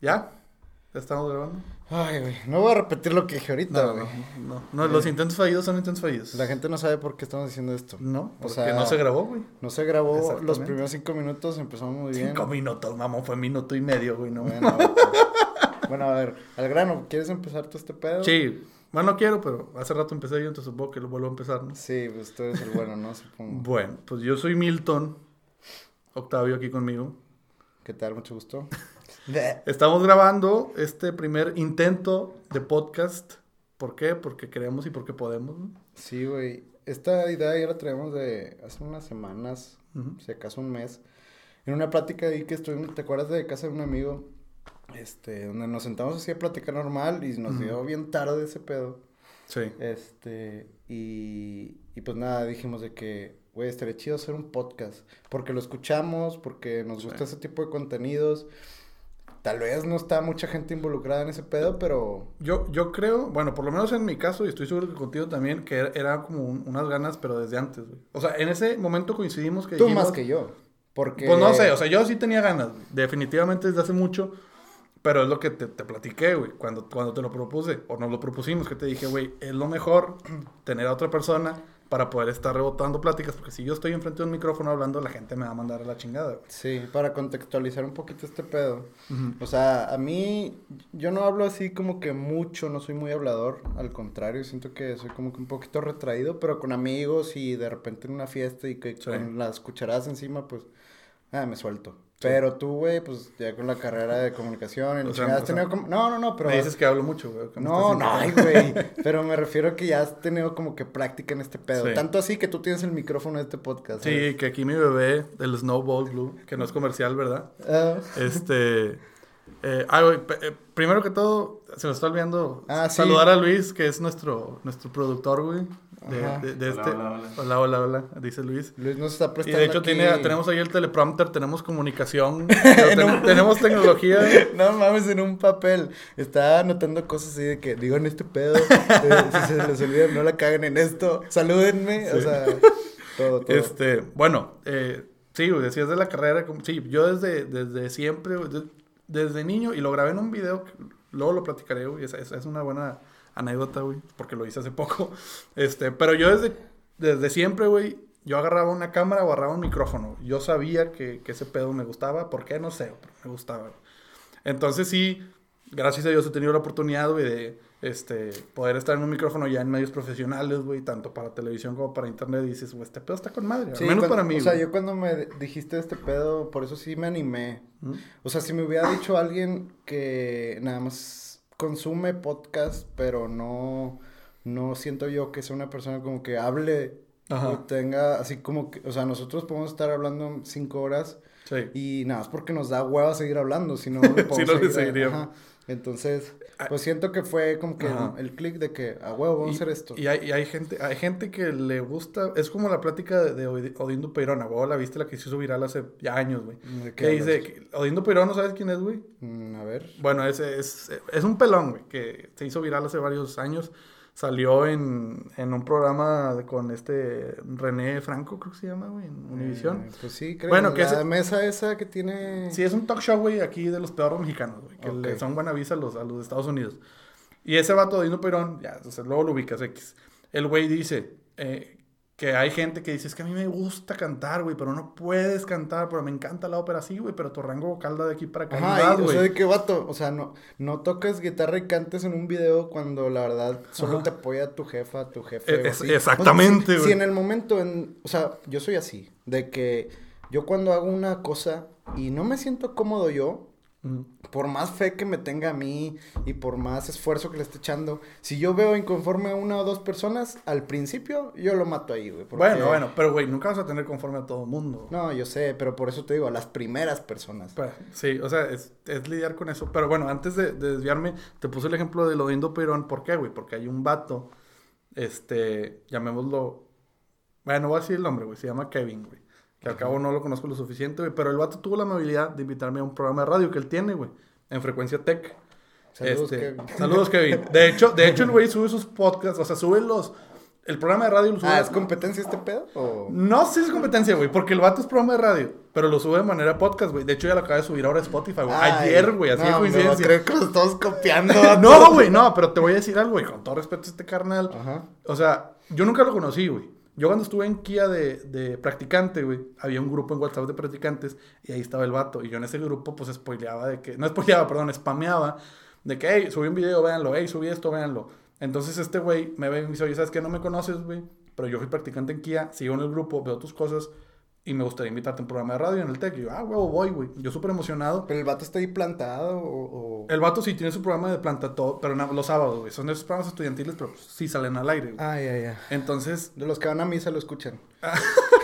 ¿Ya? ¿Ya estamos grabando? Ay, güey. No voy a repetir lo que dije ahorita, No, güey. no, no, no, los intentos fallidos son intentos fallidos. La gente no sabe por qué estamos haciendo esto. No, O porque sea, no se grabó, güey. No se grabó los primeros cinco minutos, empezamos muy bien. Cinco minutos, mamón, fue minuto y medio, güey, no. Bueno, pues, bueno, a ver, al grano, ¿quieres empezar tú este pedo? Sí, bueno, no quiero, pero hace rato empecé yo, entonces supongo que lo vuelvo a empezar, ¿no? Sí, pues tú eres el bueno, ¿no? Supongo. Bueno, pues yo soy Milton, Octavio aquí conmigo. ¿Qué tal? Mucho gusto. Estamos grabando este primer intento de podcast. ¿Por qué? Porque queremos y porque podemos. ¿no? Sí, güey. Esta idea ya la traemos de hace unas semanas, Ujú. si acaso un mes. En una plática ahí que estuvimos, ¿te acuerdas de casa de un amigo? Este, donde nos sentamos así a platicar normal y nos Ujú. dio bien tarde ese pedo. Sí. Este, y, y pues nada, dijimos de que, güey, estaría chido hacer un podcast. Porque lo escuchamos, porque nos Sí. gusta ese tipo de contenidos. Tal vez no está mucha gente involucrada en ese pedo, pero Yo, yo creo, bueno, por lo menos en mi caso, y estoy seguro que contigo también, que era, era como un- unas ganas, pero desde antes, güey. O sea, en ese momento coincidimos que tú dijimos- más que yo. Porque... Pues no sé, o sea, yo sí tenía ganas, güey, definitivamente desde hace mucho, pero es lo que te, te platiqué, güey, cuando, cuando te lo propuse, o nos lo propusimos, que te dije, güey, es lo mejor tener a otra persona para poder estar rebotando pláticas, porque si yo estoy enfrente de un micrófono hablando, la gente me va a mandar a la chingada, güey. Sí, para contextualizar un poquito este pedo. O sea, a mí, yo no hablo así como que mucho, no soy muy hablador, al contrario, siento que soy como que un poquito retraído, pero con amigos y de repente en una fiesta y que Sí. con las cucharadas encima, pues, ah, me suelto. Pero tú, güey, pues ya con la carrera de comunicación, la O sea, has sea, tenido como... No, no, no, pero... me dices que hablo mucho, güey. No, no, ay, güey. Pero me refiero a que ya has tenido como que práctica en este pedo. Sí. Tanto así que tú tienes el micrófono de este podcast. ¿sabes? Sí, que aquí mi bebé, del Snowball Blue, que no es comercial, ¿verdad? Ah, Este. Eh, ah, güey, eh, primero que todo, se me está olvidando Ah, sí. saludar a Luis, que es nuestro, nuestro productor, güey. De, Ajá. de- de Hola, este. hola, hola. hola, hola, hola, dice Luis. Luis nos está Y prestando de hecho aquí- tiene, tenemos ahí el teleprompter, tenemos comunicación, tenemos tecnología. No mames, en un papel. Estaba anotando cosas así de que digo en este pedo. eh, si se les olvida, no la caguen en esto. Salúdenme. O sea, todo, todo. Este, bueno, eh, sí, decías de la carrera, como- sí, yo desde, desde siempre, desde niño, y lo grabé en un video, que luego lo platicaré, es una buena anécdota, güey, porque lo hice hace poco, este, pero yo desde, desde siempre, güey, yo agarraba una cámara o agarraba un micrófono, yo sabía que, que ese pedo me gustaba, ¿por qué? No sé, pero me gustaba, güey. Entonces sí, gracias a Dios he tenido la oportunidad, güey, de este, poder estar en un micrófono ya en medios profesionales, güey, tanto para televisión como para internet, y dices, güey, este pedo está con madre, Sí, al menos cuando- para mí, O sea, güey. yo cuando me dijiste este pedo, por eso sí me animé. ¿Mm? O sea, si me hubiera dicho alguien que nada más consume podcast, pero no, no siento yo que sea una persona como que hable Ajá. o tenga así como que, o sea, nosotros podemos estar hablando cinco horas Sí. y nada más porque nos da hueva seguir hablando, si no, Si no, seguiríamos. Entonces, Ah. pues siento que fue como que Ajá. el clic de que a huevo vamos a hacer esto. Y hay, y hay gente, hay gente que le gusta, es como la plática de, de Odi- Odindo Peirón, a huevo, la viste la que se hizo viral hace ya años, güey. ¿De qué Que dice, que- Odindo Peirón, ¿no sabes quién es, güey? Mm, a ver. Bueno, es, es, es un pelón, güey, que se hizo viral hace varios años. Salió en, en un programa con este René Franco, creo que se llama, güey, en Univisión. Eh, pues sí, creo. Bueno, que la ese- mesa esa que tiene... Sí, es un talk show, güey, aquí de los peores mexicanos, güey, que le son buena visa a los, a los de Estados Unidos. Y ese vato de Dino Perón, ya, o sea, luego lo ubicas X. El güey dice eh, que hay gente que dice, es que a mí me gusta cantar, güey, pero no puedes cantar, pero me encanta la ópera, sí, güey, pero tu rango vocal da de aquí para acá. Ajá, y, o sea, de qué vato, o sea, no, no tocas guitarra y cantes en un video cuando la verdad solo Ajá. te apoya tu jefa, tu jefe. E- es- exactamente, O sea, si, güey. si en el momento, en, o sea, yo soy así, de que yo cuando hago una cosa y no me siento cómodo yo. Por más fe que me tenga a mí y por más esfuerzo que le esté echando, si yo veo inconforme a una o dos personas, al principio yo lo mato ahí, güey. porque- Bueno, bueno, pero güey, nunca vas a tener conforme a todo el mundo. No, yo sé, pero por eso te digo, a las primeras personas. Pues, sí, o sea, es, es lidiar con eso. Pero bueno, antes de, de desviarme, te puse el ejemplo de lo de Indo Perón. ¿Por qué, güey? Porque hay un vato, este, llamémoslo, bueno, no voy a decir el nombre, güey, se llama Kevin, güey. Que al cabo no lo conozco lo suficiente, güey. Pero el vato tuvo la amabilidad de invitarme a un programa de radio que él tiene, güey, en frecuencia tech. Saludos, Este, Kevin. Saludos, Kevin. De hecho, de hecho, el güey sube sus podcasts, o sea, sube los. El programa de radio lo sube. Ah, ¿es competencia este pedo? O... No sé si es competencia, güey, porque el vato es programa de radio. Pero lo sube de manera podcast, güey. De hecho, ya lo acaba de subir ahora a Spotify, güey. Ay, Ayer, güey, así no, coincidencia. Creo que lo estamos copiando. No, güey, no, pero te voy a decir algo, güey. Con todo respeto a este carnal. Ajá. O sea, yo nunca lo conocí, güey. Yo cuando estuve en Kia de, de practicante, güey, había un grupo en WhatsApp de practicantes y ahí estaba el vato. Y yo en ese grupo, pues, spoileaba de que... No spoileaba, perdón, spameaba de que, hey, subí un video, véanlo. Hey, subí esto, véanlo. Entonces este güey me ve y me dice, oye, ¿sabes qué? No me conoces, güey. Pero yo fui practicante en Kia, sigo en el grupo, veo tus cosas y me gustaría invitarte a un programa de radio en el TEC. Y yo, ah, huevo, voy, güey. Yo súper emocionado. Pero el vato está ahí plantado o... o- El vato sí tiene su programa de planta todo, pero los sábados, güey. Son esos programas estudiantiles, pero pues, sí salen al aire, güey. Ah, ya, ya. Entonces, De los que van a misa lo escuchan.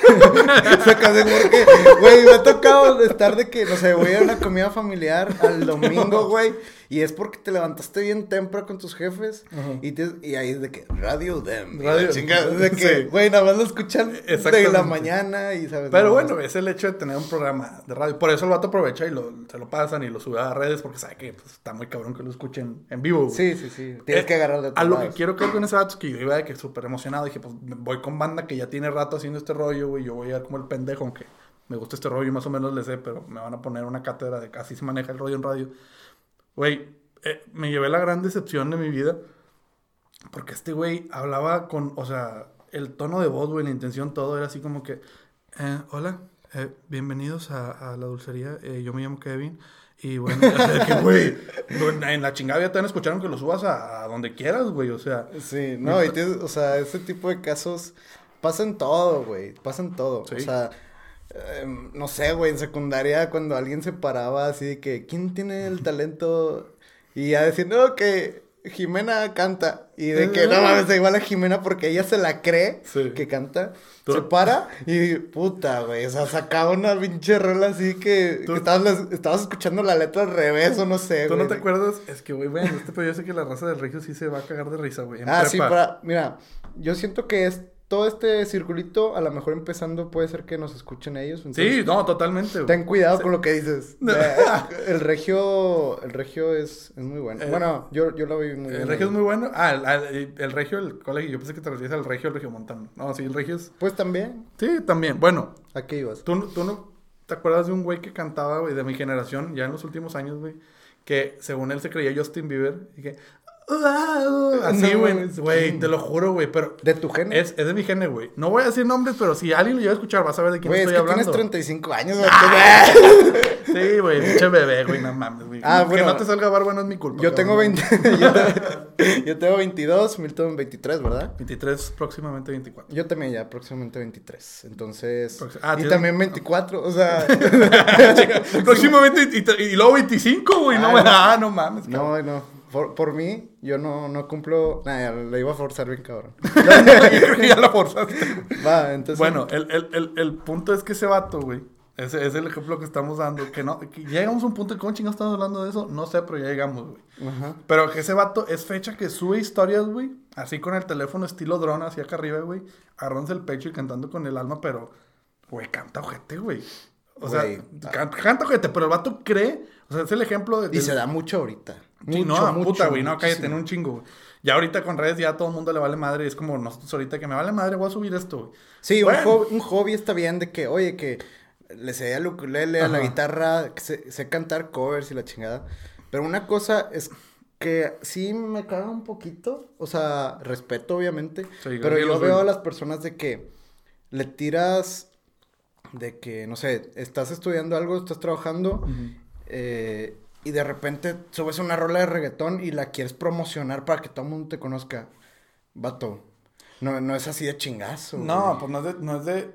Sacas de porque, güey, me ha tocado estar de que, no sé, voy a una comida familiar al domingo, güey. Y es porque te levantaste bien temprano con tus jefes. Ajá. Y, te- y ahí es de que, Radio Dem. Radio- la chingada, de que, güey, nada más lo escuchan de la mañana y sabes. pero bueno, es el hecho de tener un programa de radio. Por eso el vato aprovecha y lo, se lo pasan y lo sube a redes porque sabe que pues, está muy cabrón que lo escuchen en vivo. güey. Sí, sí, sí. Tienes Eh, que agarrar de A lo que quiero creer con ese vato es que yo iba de que súper emocionado. Dije, pues voy con banda que ya tiene rato haciendo este rollo, güey. Yo voy a ir como el pendejo, aunque me gusta este rollo y más o menos le sé, pero me van a poner una cátedra de casi se maneja el rollo en radio. Güey, eh, me llevé la gran decepción de mi vida. Porque este güey hablaba con, o sea, el tono de voz, güey, la intención, todo era así como que, eh, hola, eh, bienvenidos a, a la dulcería, eh, yo me llamo Kevin. Y bueno, o sea, que, güey, no, en la chingada ya te van escucharon que lo subas a, a donde quieras, güey, o sea. Sí, no, y tienes, o sea, ese tipo de casos pasan todo, güey, pasan todo. Sí. O sea, em, no sé, güey, en secundaria cuando alguien se paraba así de que, ¿quién tiene el talento? Y ya diciendo que Jimena canta. Y de que, no mames, igual a Jimena porque ella se la cree Sí. que canta. Tú- Se para y puta, güey, o sea, sacaba una pinche rola así que, estabas, estabas escuchando la letra al revés o no sé, ¿Tú güey. no te acuerdas? Es que, güey, bueno, este pero yo sé que la raza del regio sí se va a cagar de risa, güey. en Ah, sí, para, mira, yo siento que es todo este circulito, a lo mejor empezando puede ser que nos escuchen ellos. entonces, Sí, no, totalmente, güey. Ten cuidado Sí. con lo que dices. No. Eh, el regio, el regio es, es muy bueno. Eh, bueno, yo, yo lo vi muy bien. El regio es muy bueno. Ah, el, el- el regio del colegio. Yo pensé que te referías al regio, el regio montano. No, sí, el regio es. Pues también, Sí, también. Bueno, ¿a qué ibas? ¿tú, no- tú no te acuerdas de un güey que cantaba, güey, de mi generación, ya en los últimos años, güey, que según él se creía Justin Bieber y que. Así, No, güey. Güey, te lo juro, güey, pero. ¿De tu género? Es, es de mi género, güey. No voy a decir nombres, pero si alguien lo llega a escuchar, vas a ver de quién es estoy que hablando. tienes 35 años, güey. Sí, güey, pinche bebé, güey, no mames, güey. Ah, que bueno. no te salga barba no es mi culpa. Yo tengo cabrón. 20, yo, yo tengo 22, Milton 23, ¿verdad? 23, próximamente 24. Yo también ya próximamente 23, entonces... Proxi- ah, y también 24, o sea... próximamente y, y luego 25, güey. No, Ah, me- ah, no mames. cabrón. No, no. Por, por mí, yo no, no cumplo. Nah, le iba a forzar bien, cabrón. Ya la forzaste. Va, entonces. Bueno, el, el, el, el punto es que ese vato, güey. Ese es el ejemplo que estamos dando. Que no, que llegamos a un punto de cómo chingados estamos hablando de eso. No sé, pero ya llegamos, güey. Ajá. Pero que ese vato es fecha que sube historias, güey. Así con el teléfono estilo dron hacia acá arriba, güey. Agarrándose el pecho y cantando con el alma, pero, güey, canta ojete, güey. O sea, canta, canta ojete, pero el vato cree. O sea, es el ejemplo de. Y se da mucho ahorita. Sí, Mucho, no, mucho, puta, güey, no, cállate, en un chingo, güey. Ya ahorita con redes ya a todo el mundo le vale madre. Es como nosotros ahorita que me vale madre, voy a subir esto, güey. Sí, Bueno. un, hobby, un hobby está bien de que, oye, que le sé al ukulele, a la Ajá. guitarra, sé, sé cantar covers y la chingada. Pero una cosa es que sí me caga un poquito. O sea, respeto, obviamente. Sí, pero yo veo a las personas de que le tiras de que, no sé, estás estudiando algo, estás trabajando. eh, y de repente subes una rola de reggaetón y la quieres promocionar para que todo el mundo te conozca. Vato. No, no es así de chingazo. No, güey. pues no es de, no es de,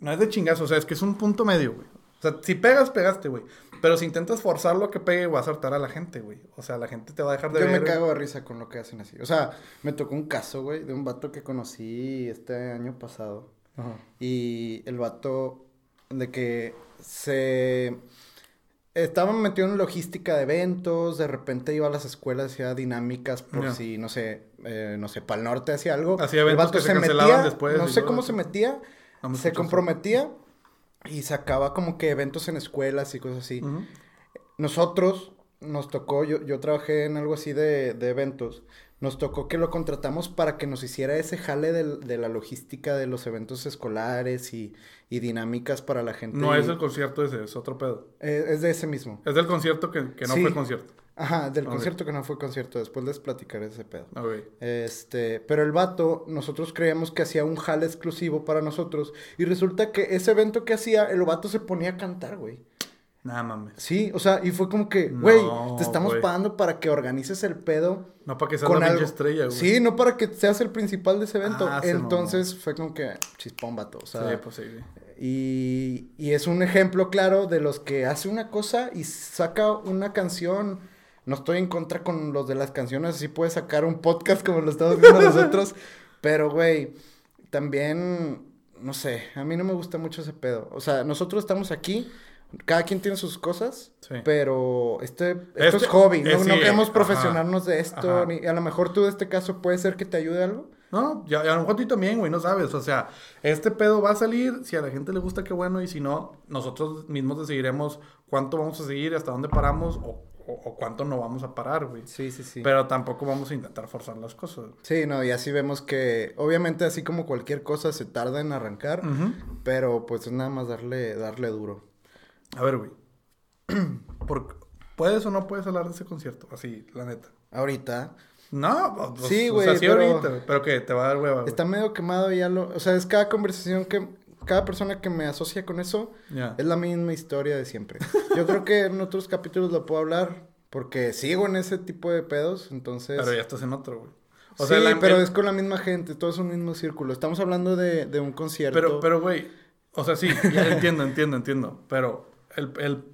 no es de chingazo, o sea, es que es un punto medio, güey. O sea, si pegas, pegaste, güey. Pero si intentas forzar lo que pegue, vas a hartar a la gente, güey. O sea, la gente te va a dejar de Yo ver. me cago de risa con lo que hacen así. O sea, me tocó un caso, güey, de un vato que conocí este año pasado. Ajá. Y el vato de que se estaba metido en logística de eventos, de repente iba a las escuelas, hacía dinámicas por Ya. si, no sé, eh, no sé, para el norte hacía algo. Hacía eventos que se cancelaban después No sé cómo se metía, me se comprometía y sacaba como que eventos en escuelas y cosas así. Ujú. Nosotros nos tocó, yo, yo trabajé en algo así de, de eventos. Nos tocó que lo contratamos para que nos hiciera ese jale del- de, la logística de los eventos escolares y, y dinámicas para la gente. No es el concierto ese, es otro pedo. Eh, es de ese mismo. Es del concierto que, que no Sí. fue concierto. Ajá, del concierto que no fue concierto. Después les platicaré ese pedo. Este, pero el vato, nosotros creíamos que hacía un jale exclusivo para nosotros. Y resulta que ese evento que hacía, el vato se ponía a cantar, güey. Nada mames. Sí, o sea, y fue como que, güey, No, te estamos pagando para que organices el pedo. No para que seas pinche estrella, güey. Sí, no para que seas el principal de ese evento. Ah, Entonces fue como que chispón, vato. O sea, Sí, pues sí, güey. y, y es un ejemplo claro de los que hace una cosa y saca una canción. No estoy en contra con los de las canciones, así puede sacar un podcast como lo estamos viendo nosotros. Pero, güey, también, no sé, a mí no me gusta mucho ese pedo. O sea, nosotros estamos aquí, cada quien tiene sus cosas, Sí. pero este, esto Este- es hobby, no, eh, no queremos profesionarnos de esto, ni a lo mejor tú de este caso puede ser que te ayude algo. No, ya, a lo mejor tú también, güey, no sabes. O sea, este pedo va a salir. Si a la gente le gusta, qué bueno. Y si no, nosotros mismos decidiremos cuánto vamos a seguir, hasta dónde paramos o, o- o cuánto no vamos a parar, güey. Sí, sí, sí. Pero tampoco vamos a intentar forzar las cosas. Sí, no, y así vemos que obviamente así como cualquier cosa se tarda en arrancar, pero pues es nada más darle, darle duro. A ver, güey. Por- ¿Puedes o no puedes hablar de ese concierto? Así, la neta. Ahorita No, pues, Sí, o güey, sea, sí pero- ahorita, pero que te va a dar hueva, está medio quemado y ya lo, o sea, es cada conversación que, cada persona que me asocia con eso es la misma historia de siempre. Yo creo que en otros capítulos lo puedo hablar porque sigo en ese tipo de pedos, entonces... Pero ya estás en otro, güey. O sí, sea, la- pero es con la misma gente, todo es un mismo círculo. Estamos hablando de, de un concierto. Pero, pero, güey, o sea, sí, ya entiendo, entiendo, entiendo. Pero el, el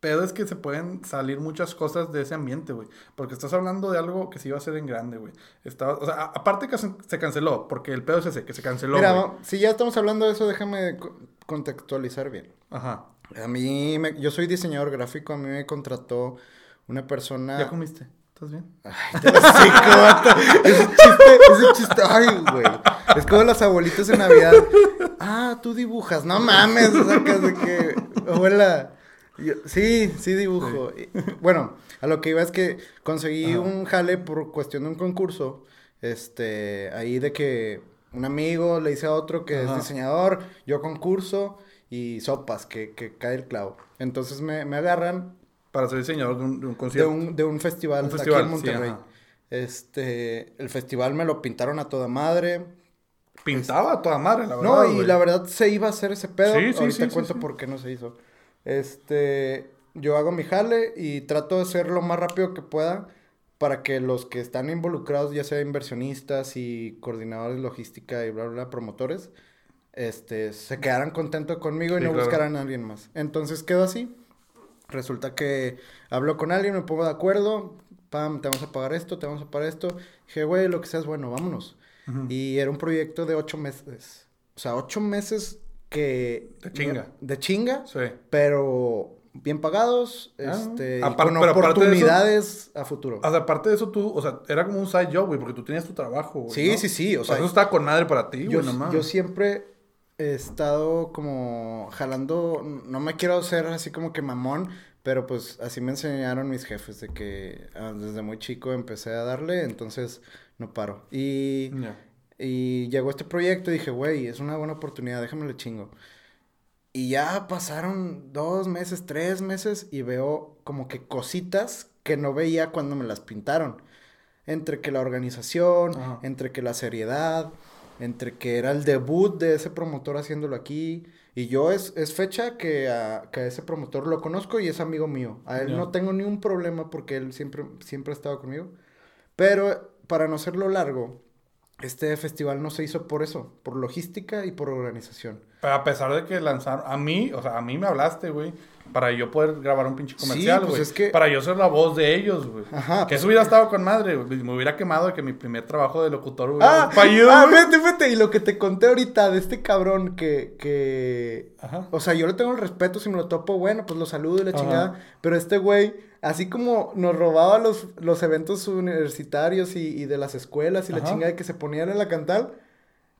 pedo es que se pueden salir muchas cosas de ese ambiente, güey. Porque estás hablando de algo que se iba a hacer en grande, güey. Estaba, o sea, aparte que se, canceló, porque el pedo es ese, que se canceló, Mira, güey. si ya estamos hablando de eso, déjame co- contextualizar bien. Ajá. A mí, me- yo soy diseñador gráfico, a mí me contrató una persona... ¿Ya comiste? ¿Estás bien? Ay, te hocico, vato. Ese chiste, ese chiste, ay, güey. Es como los abuelitos en Navidad. Ah, tú dibujas, no mames, o sea, que, de que, abuela. yo- sí, sí dibujo. Bueno, a lo que iba es que conseguí Ajá. un jale por cuestión de un concurso. Este, ahí de que un amigo le dice a otro que Ajá. es diseñador, yo concurso y sopas, que, que cae el clavo. Entonces me, me agarran Para ser diseñador de un, de un de concierto. un, de un festival, Un aquí en Monterrey. Este, el festival me lo pintaron a toda madre. Pintaba a toda madre, la verdad. no, y güey. la verdad se iba a hacer ese pedo. Sí, sí, Ahorita sí, cuento por qué no se hizo. Este, yo hago mi jale y trato de hacer lo más rápido que pueda para que los que están involucrados, ya sea inversionistas y coordinadores de logística y bla, bla, bla, promotores, este, se quedaran contentos conmigo y no claro. buscaran a alguien más. Entonces quedó así. Resulta que hablo con alguien, me pongo de acuerdo, pam, te vamos a pagar esto, te vamos a pagar esto. Dije, güey, lo que seas bueno, vámonos. Y era un proyecto de ocho meses. O sea, ocho meses que... De chinga. De chinga, Sí. pero bien pagados, Ah. este, y con aparte de eso- oportunidades a futuro. O sea, aparte de eso, tú, o sea, era como un side job, güey, porque tú tenías tu trabajo, güey. Sí, ¿no? sí, sí, o O sea, eso estaba con madre para ti, yo, güey, nomás. yo siempre he estado como jalando, no me quiero ser así como que mamón, pero pues así me enseñaron mis jefes de que ah, desde muy chico empecé a darle, entonces no paro. Y, Ya. y llegó este proyecto y dije, güey, es una buena oportunidad, déjame le chingo. Y ya pasaron dos meses, tres meses y veo como que cositas que no veía cuando me las pintaron. Entre que la organización, Ajá. entre que la seriedad, entre que era el debut de ese promotor haciéndolo aquí. Y yo es, es fecha que a, que a ese promotor lo conozco y es amigo mío. A él Ya. no tengo ni un problema porque él siempre, siempre ha estado conmigo. Pero para no hacerlo largo, este festival no se hizo por eso, por logística y por organización. A pesar de que lanzaron, a mí, o sea, a mí me hablaste, güey, para yo poder grabar un pinche comercial, pues güey. es que- Para yo ser la voz de ellos, güey. Ajá, Que pues- eso hubiera estado con madre, güey. Me hubiera quemado de que mi primer trabajo de locutor Ah, hubiera sido fallido, ah, vete, vete. Y lo que te conté ahorita de este cabrón que, que... Ajá. O sea, yo le tengo el respeto, si me lo topo, bueno, pues lo saludo y la Ajá. chingada. Pero este güey, así como nos robaba los, los eventos universitarios y, y de las escuelas y la chingada que se ponían en la cantal,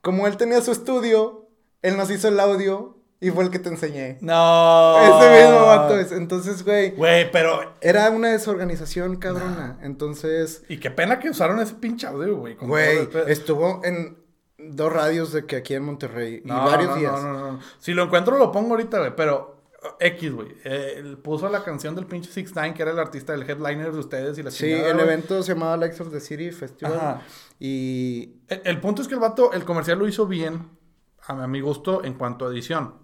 como él tenía su estudio, él nos hizo el audio Y fue el que te enseñé. No. Ese mismo vato. es- Entonces, güey. Güey, pero. Era una desorganización cabrona. Entonces, Y qué pena que usaron ese pinche audio, güey. güey, estuvo en dos radios de que aquí en Monterrey. y varios no, días. No, no, no. Si lo encuentro, lo pongo ahorita, güey. Pero uh, X, güey. Eh, él puso la canción del pinche Six Nine, que era el artista del headliner de ustedes y la Sí, chingada, el evento se llamaba Lights of the City Festival. Ajá. Y El, el punto es que el vato, el comercial lo hizo bien, a mi- a mi gusto, en cuanto a edición.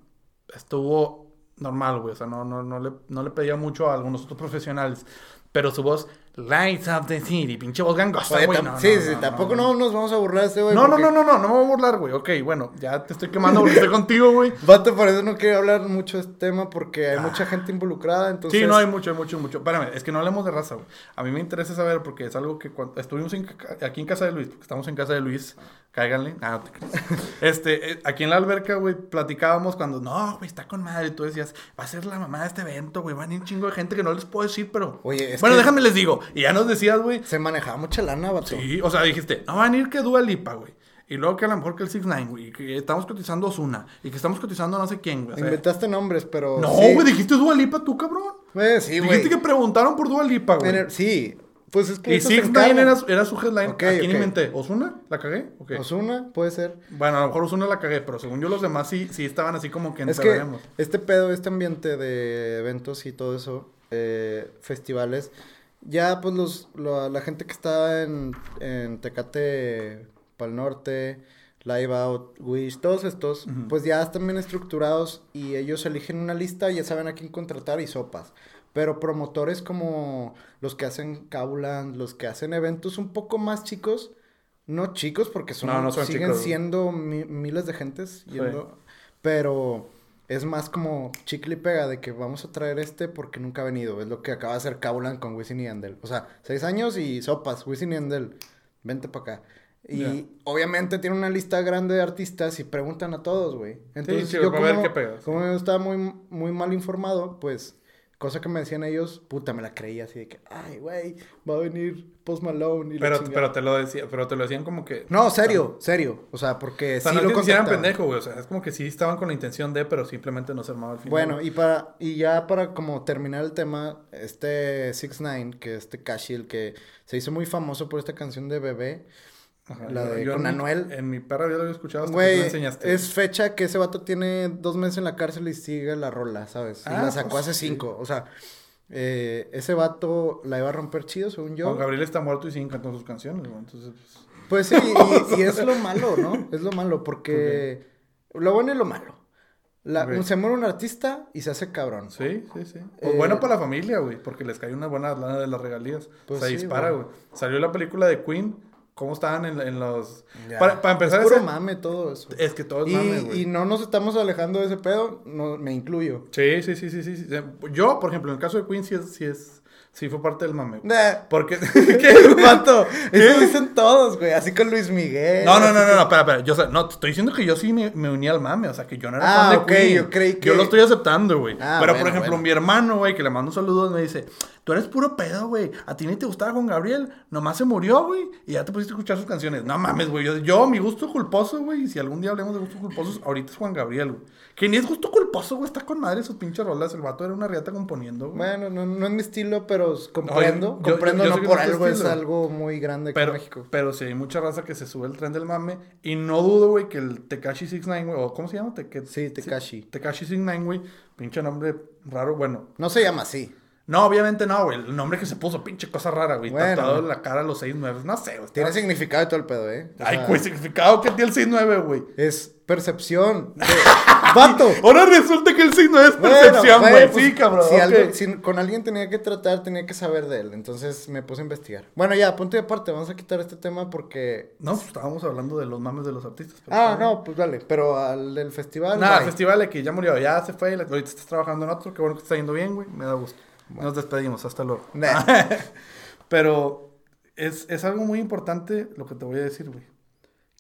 Estuvo normal, güey. O sea, no, no, no, le, no le pedía mucho a algunos otros profesionales. Pero su voz, Lights of the City, pinche voz gangosa, güey. no, sí, no, sí, no, tampoco no. no, nos vamos a burlar este güey. No, no, porque- no, no, no, no me voy a burlar, güey. Ok, bueno, ya te estoy quemando porque estoy contigo, güey. Vato, por eso no quiero hablar mucho de este tema porque hay mucha gente involucrada, entonces... Ah. Sí, no, hay mucho, hay mucho, mucho. Espérame, es que no hablemos de raza, güey. A mí me interesa saber porque es algo que cuando estuvimos en aquí en casa de Luis, porque estamos en casa de Luis, cáiganle, nada, no te creas. Este, eh, aquí en la alberca, güey, platicábamos cuando, no, güey, está con madre. Y tú decías, va a ser la mamá de este evento, güey, van a ir un chingo de gente que no les puedo decir, pero. Oye, es Bueno, que- déjame les digo. Y ya nos decías, güey. Se manejaba mucha lana, vato. Sí, o sea, dijiste, no van a ir que Dua Lipa, güey. Y luego que a lo mejor que el 6 9 güey. Y que estamos cotizando Osuna. Y que estamos cotizando no sé quién, güey. o sea, Inventaste nombres, pero... no, sí. güey, dijiste Dua Lipa tú, cabrón. Güey, sí, güey. Dijiste que preguntaron por Dua Lipa, güey. En el- Sí, pues es que... Y Six. Nine era, era su headline. Ok, ¿A quién ok. inventé? ¿Osuna? ¿La cagué? Ok. Ozuna, puede ser. Bueno, a lo mejor Osuna la cagué, pero según yo los demás sí, sí estaban así como que Es que este pedo, este ambiente de eventos y todo eso, eh, festivales, ya pues los, lo- la gente que está en, en Tecate, Pal Norte, Live Out, Wish, todos estos, pues ya están bien estructurados y ellos eligen una lista ya saben a quién contratar y sopas. Pero promotores como los que hacen Kaulan, los que hacen eventos un poco más chicos, no chicos porque son, No, no son siguen chicos. siendo mi- miles de gentes yendo, pero es más como chicle y pega de que vamos a traer este porque nunca ha venido. Es lo que acaba de hacer Kaulan con Wisin y Yandel. O sea, seis años y sopas, Wisin y Yandel, vente para acá. Y obviamente tiene una lista grande de artistas y preguntan a todos, güey. Entonces sí, yo para ver como, qué como yo estaba muy, muy mal informado, pues cosa que me decían ellos, puta, me la creía así de que, ay, güey, va a venir Post Malone y Pero, chingada". pero te lo decía, pero te lo decían como que. No, serio, serio. O sea, porque O sea, sí no lo contactaban. pendejo, güey. O sea, es como que sí estaban con la intención de, pero simplemente no se armaba al final. Bueno, y para y ya para como terminar el tema, este 6 9 que este el que se hizo muy famoso por esta canción de Bebé, Ajá, la de yo con en mi- Anuel. En mi perra yo lo había escuchado hasta que tú güey, me enseñaste. es fecha que ese vato tiene dos meses en la cárcel y sigue la rola, ¿sabes? Y Ah, la sacó pues, hace sí. cinco, o sea, eh, ese vato la iba a romper chido, según yo. Juan Gabriel está muerto y siguen cantando sus canciones, güey. Entonces, Pues pues, sí, y, y es lo malo, ¿no? Es lo malo, porque lo bueno y lo malo. La- Ok. Se muere un artista y se hace cabrón. Sí, sí, sí. O Eh, bueno para la familia, güey, porque les cae una buena lana de las regalías. Pues se sí, dispara, güey. Salió la película de Queen, cómo estaban en, en los... Para, para empezar, es puro ese- mame todo eso. es que todo es y, mame, güey. y no nos estamos alejando de ese pedo, no, me incluyo. Sí, sí, sí, sí, sí, sí. Yo, por ejemplo, en el caso de Queen, sí es, sí es, sí fue parte del mame. Nah, Porque... ¿Qué, vato? Eso dicen todos, güey. Así con Luis Miguel. No, no, no, no, no, espera, espera. Yo, no, te estoy diciendo que yo sí me, me uní al mame, o sea, que yo no era Ah, fan de ok, Queen. yo creí que- Yo lo estoy aceptando, güey. Ah, Pero, bueno, por ejemplo, bueno. mi hermano, güey, que le mando saludos, me dice, tú eres puro pedo, güey. A ti ni te gustaba Juan Gabriel, nomás se murió, güey, y ya te pusiste a escuchar sus canciones. No mames, güey. Yo, yo, mi gusto culposo, güey, y si algún día hablemos de gustos culposos, ahorita es Juan Gabriel, güey. Que ni es gusto culposo, güey, está con madre sus pinches rolas. El vato era una riata componiendo, güey. Bueno, no, no es mi estilo, pero comprendo. comprendo, yo no por no es algo, es estilo. algo muy grande Pero, en México. pero sí hay mucha raza que se sube el tren del mame. Y no dudo, güey, que el Tekashi 69, güey, o ¿cómo se llama? Te- Sí, Tekashi. Tekashi 69, güey. Pinche nombre raro. Bueno, No se llama así. No, obviamente no, güey. El nombre que se puso, pinche cosa rara, güey. Bueno. Tatuado en la cara a los 69. No sé, güey. Tiene significado y todo el pedo, ¿eh? O Ay, güey, significado que tiene el 69, güey. Es percepción. de- ¡Vato! Ahora resulta que el 69 es percepción, güey. pues, sí, cabrón. Si, ok. algo- si con alguien tenía que tratar, tenía que saber de él. Entonces me puse a investigar. Bueno, ya, punto y aparte. Vamos a quitar este tema porque. No, pues estábamos hablando de los mames de los artistas. Ah, bien. no, pues dale. Pero al del festival. Nada, el festival de que ya murió, ya se fue. Ahorita estás trabajando en otro. Qué bueno que está yendo bien, güey. Me da gusto. Nos despedimos. Hasta luego. Nah. Pero es, es algo muy importante lo que te voy a decir, güey.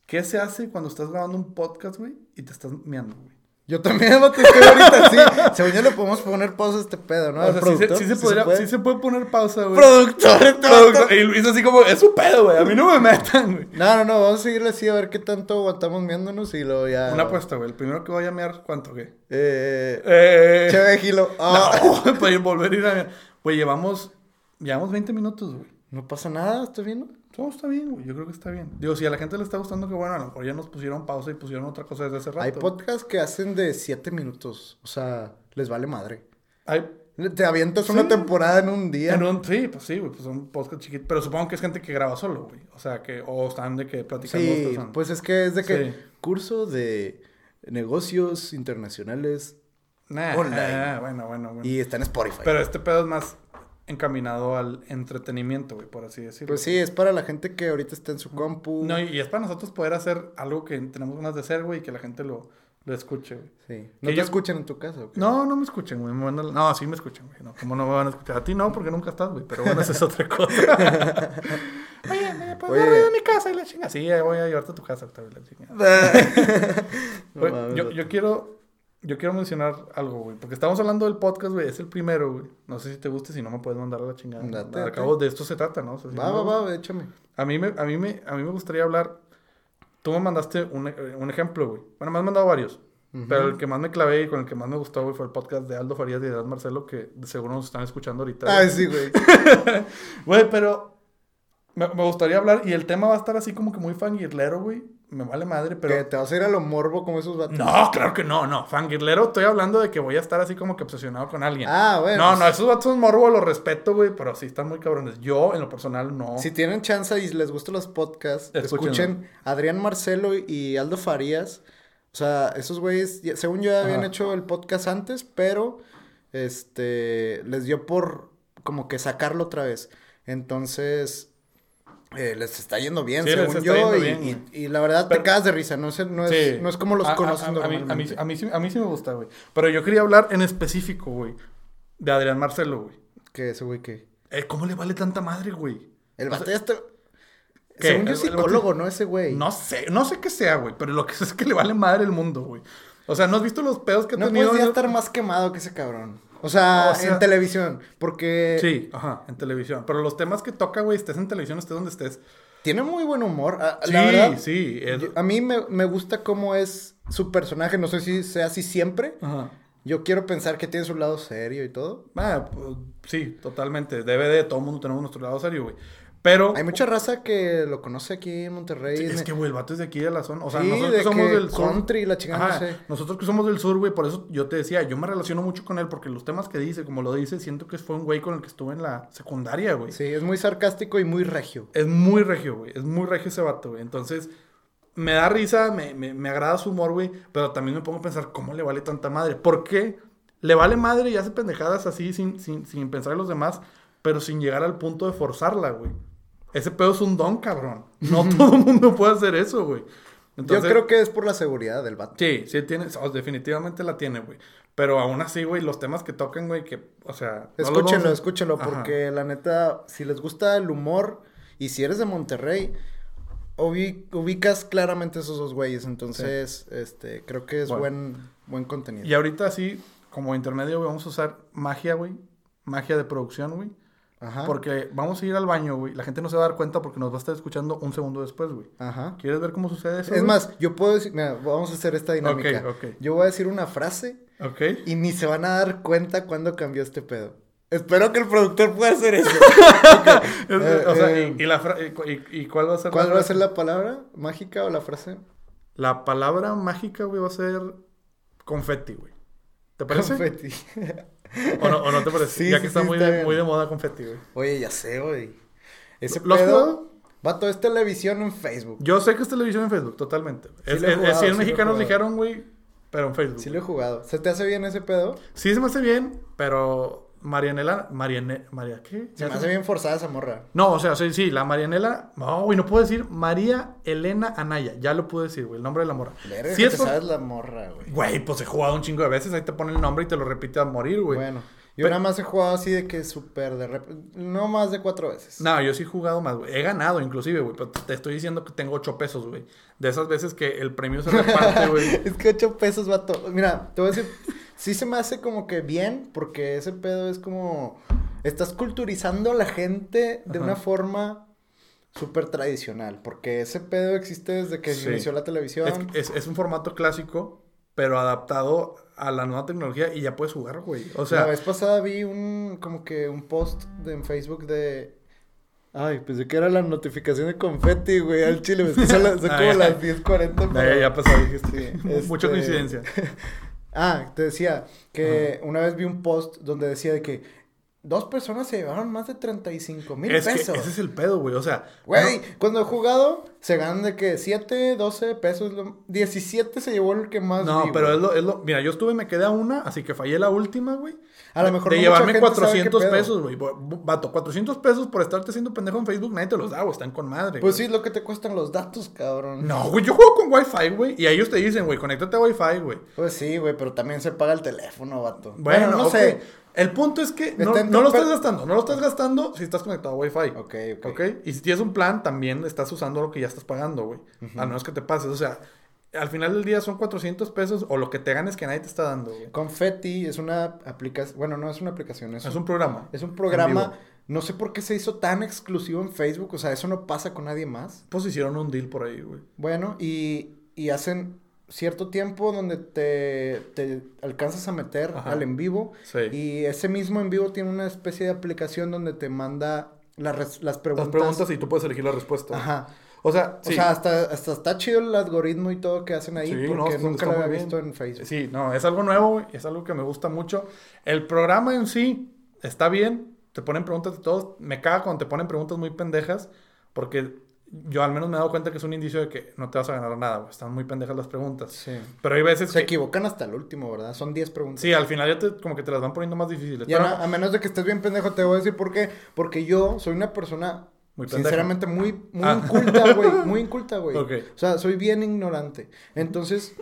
¿Qué se hace cuando estás grabando un podcast, güey? Y te estás meando, güey. Yo también, vato, estoy ahorita sí. Según yo le podemos poner pausa a este pedo, ¿no? O sea, sí se, productor, sí se ¿sí podría- puede? sí se puede poner pausa, güey. Productor, este Productor. Y Luis así como, es su pedo, güey. A mí no me metan, güey. No, no, no, vamos a seguirle así a ver qué tanto aguantamos viéndonos y luego ya. Una apuesta, güey. El primero que vaya a mear, ¿cuánto, güey? Eh. Eh... Cheve Gilo. No, para volver a ir a... Güey, llevamos... Llevamos 20 minutos, güey. No pasa nada, ¿estás viendo? Todo está bien, güey. Yo creo que está bien. Digo, si a la gente le está gustando, que bueno, a lo mejor ya nos pusieron pausa y pusieron otra cosa desde hace rato. Hay podcasts que hacen de 7 minutos. O sea, les vale madre. Hay... Te avientas una temporada en un día. en un- Sí, pues sí, güey. Pues son podcasts chiquitos. Pero supongo que es gente que graba solo, güey. O sea, que... O están de que platicando dos Sí, pues es que es de que Sí. curso de negocios internacionales Nah, online. ah, bueno, bueno, bueno. y está en Spotify. Pero este pedo es más encaminado al entretenimiento, güey, por así decirlo. Pues sí, es para la gente que ahorita está en su compu. No, y es para nosotros poder hacer algo que tenemos ganas de hacer, güey, y que la gente lo, lo escuche, güey. Sí. Que ¿No te yo- escuchan en tu casa? o qué? No, no me escuchen, güey. me mandan- No, sí me escuchan, güey. No, ¿Cómo no me van a escuchar? A ti no, porque nunca estás, güey. Pero bueno, esa es otra cosa. Oye, ¿me puedes Oye. en mi casa y la chinga? Sí, voy a llevarte a tu casa, Octavio, la chinga. No yo, yo quiero... Yo quiero mencionar algo, güey. Porque estamos hablando del podcast, güey. Es el primero, güey. No sé si te guste, si no me puedes mandar a la chingada. Date, Al cabo de esto se trata, ¿no? O sea, si Va, no- va, va, échame. A mí me, a mí me, a mí me gustaría hablar. Tú me mandaste un, un ejemplo, güey. Bueno, me has mandado varios. Pero el que más me clavé y con el que más me gustó, güey, fue el podcast de Aldo Farías y de Edad Marcelo, que seguro nos están escuchando ahorita. Ay, güey. sí, güey. Güey, pero me, me gustaría hablar y el tema va a estar así como que muy fangirlero, güey. Me vale madre, pero... Que te vas a ir a lo morbo como esos vatos. No, claro que no, no. Fangirlero, estoy hablando de que voy a estar así como que obsesionado con alguien. Ah, bueno, No, no, esos vatos son morbo, los respeto, güey, pero sí están muy cabrones. Yo, en lo personal, no. Si tienen chance y les gustan los podcasts, Escúchenlo. escuchen Adrián Marcelo y Aldo Farías. O sea, esos güeyes, según yo, habían Ajá. hecho el podcast antes, pero este les dio por como que sacarlo otra vez. Entonces, eh, les está yendo bien, Sí, según yo. yendo y, bien, y- güey. y la verdad Pero- te cagas de risa, no es, no es, Sí. no es como los a- conocen a, mí, a, mí, normalmente. a, mí sí, a mí sí me gusta, güey. Pero yo quería hablar en específico, güey, de Adrián Marcelo, güey. Que ese güey que... Eh, ¿Cómo le vale tanta madre, güey? El vato sea, ya está... ¿Qué? Según yo es psicólogo, ¿no? Ese güey. No sé, no sé qué sea, güey, pero lo que sé es que le vale madre el mundo, güey. O sea, ¿no has visto los pedos que ha No tenido? puedes ya estar más quemado que ese cabrón. O sea, O sea- en televisión. Porque Sí, ajá, en televisión. Pero los temas que toca, güey, estés en televisión, estés donde estés. tiene muy buen humor. Ah, Sí, la verdad, sí. es- yo- a mí me, me gusta cómo es su personaje. No sé si sea así siempre. Ajá. Yo quiero pensar que tiene su lado serio y todo. Ah, pues, sí, totalmente. Debe de, todo mundo tenemos nuestro lado serio, güey. Pero... Hay mucha raza que lo conoce aquí en Monterrey. Sí, es que, güey, el vato es de aquí de la zona. O sea, Sí, nosotros de que somos que del sur. country, la chingada, Ajá, no sé. Nosotros que somos del sur, güey, por eso yo te decía, yo me relaciono mucho con él porque los temas que dice, como lo dice, siento que fue un güey con el que estuve en la secundaria, güey. Sí, es muy sarcástico y muy regio. Es muy regio, güey. Es muy regio ese vato, güey. Entonces, me da risa, me, me, me agrada su humor, güey. Pero también me pongo a pensar, ¿cómo le vale tanta madre? ¿Por qué? Le vale madre y hace pendejadas así sin, sin, sin pensar en los demás, pero sin llegar al punto de forzarla, güey. Ese pedo es un don, cabrón. No todo el mundo puede hacer eso, güey. Entonces, Yo creo que es por la seguridad del vato. Sí, sí tiene, o definitivamente la tiene, güey. Pero aún así, güey, los temas que tocan, güey, que, o sea... Escúchenlo, a- escúchenlo, Ajá. porque la neta, si les gusta el humor y si eres de Monterrey, ubi- ubicas claramente esos dos güeyes. Entonces, este, creo que es Bueno. buen, buen contenido. Y ahorita sí, como intermedio, güey, vamos a usar magia, güey. Magia de producción, güey. Ajá. Porque vamos a ir al baño, güey. La gente no se va a dar cuenta porque nos va a estar escuchando un segundo después, güey. Ajá. ¿Quieres ver cómo sucede eso? Es güey? más, yo puedo decir, mira, vamos a hacer esta dinámica. Ok, ok. Yo voy a decir una frase Ok. y ni se van a dar cuenta cuándo cambió este pedo. Espero que el productor pueda hacer eso. Es- Eh, o sea, eh, y, y la fra- y cu- y- y cuál va a ser ¿Cuál la va a ser la palabra mágica o la frase? La palabra mágica, güey, va a ser confetti, güey. ¿Te parece? Confeti. ¿O no, o no te parece? Sí, ya sí, que está, sí, muy, está de, bien. muy de moda confetti, güey. Oye, ya sé, güey. Ese ¿Lo pedo... jugado? Vato, es televisión en Facebook. Yo sé que es televisión en Facebook, totalmente. Sí es, lo he es- jugado, es sí 100 lo he mexicanos jugado. dijeron, güey, pero en Facebook. Sí lo he jugado. ¿Se te hace bien ese pedo? Sí se me hace bien, pero Marianela, Mariane, María, ¿qué? Se me hace bien forzada esa morra. No, o sea, sí, sí, la Marianela, no, güey, no puedo decir María Elena Anaya, ya lo pude decir, güey, el nombre de la morra. Verga, que es te sabes la morra, güey. Güey, pues he jugado un chingo de veces, ahí te pone el nombre y te lo repite a morir, güey. Bueno. Yo nada más he jugado así de que súper de rep... No más de cuatro veces. No, yo sí he jugado más, güey. He ganado inclusive, güey. Pero te estoy diciendo que tengo ocho pesos, güey. De esas veces que el premio se reparte, güey. es que ocho pesos, vato. Mira, te voy a decir... sí se me hace como que bien, porque ese pedo es como... Estás culturizando a la gente de una forma súper tradicional. Porque ese pedo existe desde que se inició la televisión. Es, es, es un formato clásico pero adaptado a la nueva tecnología y ya puedes jugar, güey. O sea, la vez pasada vi un como que un post en Facebook de Ay, pensé que era la notificación de confeti, güey, al chile, son, son como las 10:40. Pero... Ya, pasó, dijiste. Mucha este, coincidencia. ah, te decía que una vez vi un post donde decía de que Dos personas se llevaron más de 35 mil pesos. ese es el pedo, güey. O sea. Güey, cuando he jugado, se ganan de que 7, 12 pesos. 17 se llevó el que más. No, pero es lo, es lo. Mira, yo estuve, me quedé a una, así que fallé la última, güey. A lo mejor De llevarme 400 pesos, güey. Vato, 400 pesos por estarte haciendo pendejo en Facebook, nadie te los da, güey. Están con madre. Pues sí, lo que te cuestan los datos, cabrón. No, güey, yo juego con Wi-Fi, güey. Y ellos te dicen, güey, conéctate a Wi-Fi, güey. Pues sí, güey, pero también se paga el teléfono, vato. Bueno, no sé. El punto es que no, lo estás gastando. No lo estás gastando si estás conectado a Wi-Fi. Ok, ok. Ok. Y si tienes un plan, también estás usando lo que ya estás pagando, güey. A menos que te pases. O sea, al final del día son 400 pesos o lo que te ganes que nadie te está dando, güey. Confetti es una aplicación. Bueno, no es una aplicación. Es, un, programa. Es un programa. No sé por qué se hizo tan exclusivo en Facebook. O sea, eso no pasa con nadie más. Pues hicieron un deal por ahí, güey. Bueno, y, y hacen cierto tiempo donde te, te alcanzas a meter al en vivo. Y ese mismo en vivo tiene una especie de aplicación donde te manda las, las preguntas. Las preguntas y tú puedes elegir la respuesta. Ajá. O sea, o sea hasta, hasta está chido el algoritmo y todo que hacen ahí porque nunca lo había visto en Facebook. Sí, no, es algo nuevo, es algo que me gusta mucho. El programa en sí está bien, te ponen preguntas de todos. Me caga cuando te ponen preguntas muy pendejas porque yo al menos me he dado cuenta que es un indicio de que no te vas a ganar nada, güey. Están muy pendejas las preguntas. Sí. Pero hay veces Se equivocan hasta el último, ¿verdad? Son 10 preguntas. Sí, al final ya te, como que te las van poniendo más difíciles. Ya a menos de que estés bien pendejo, te voy a decir por qué. Porque yo soy una persona muy Sinceramente, muy, muy ah. inculta, güey. Muy inculta, güey. O sea, soy bien ignorante. Entonces.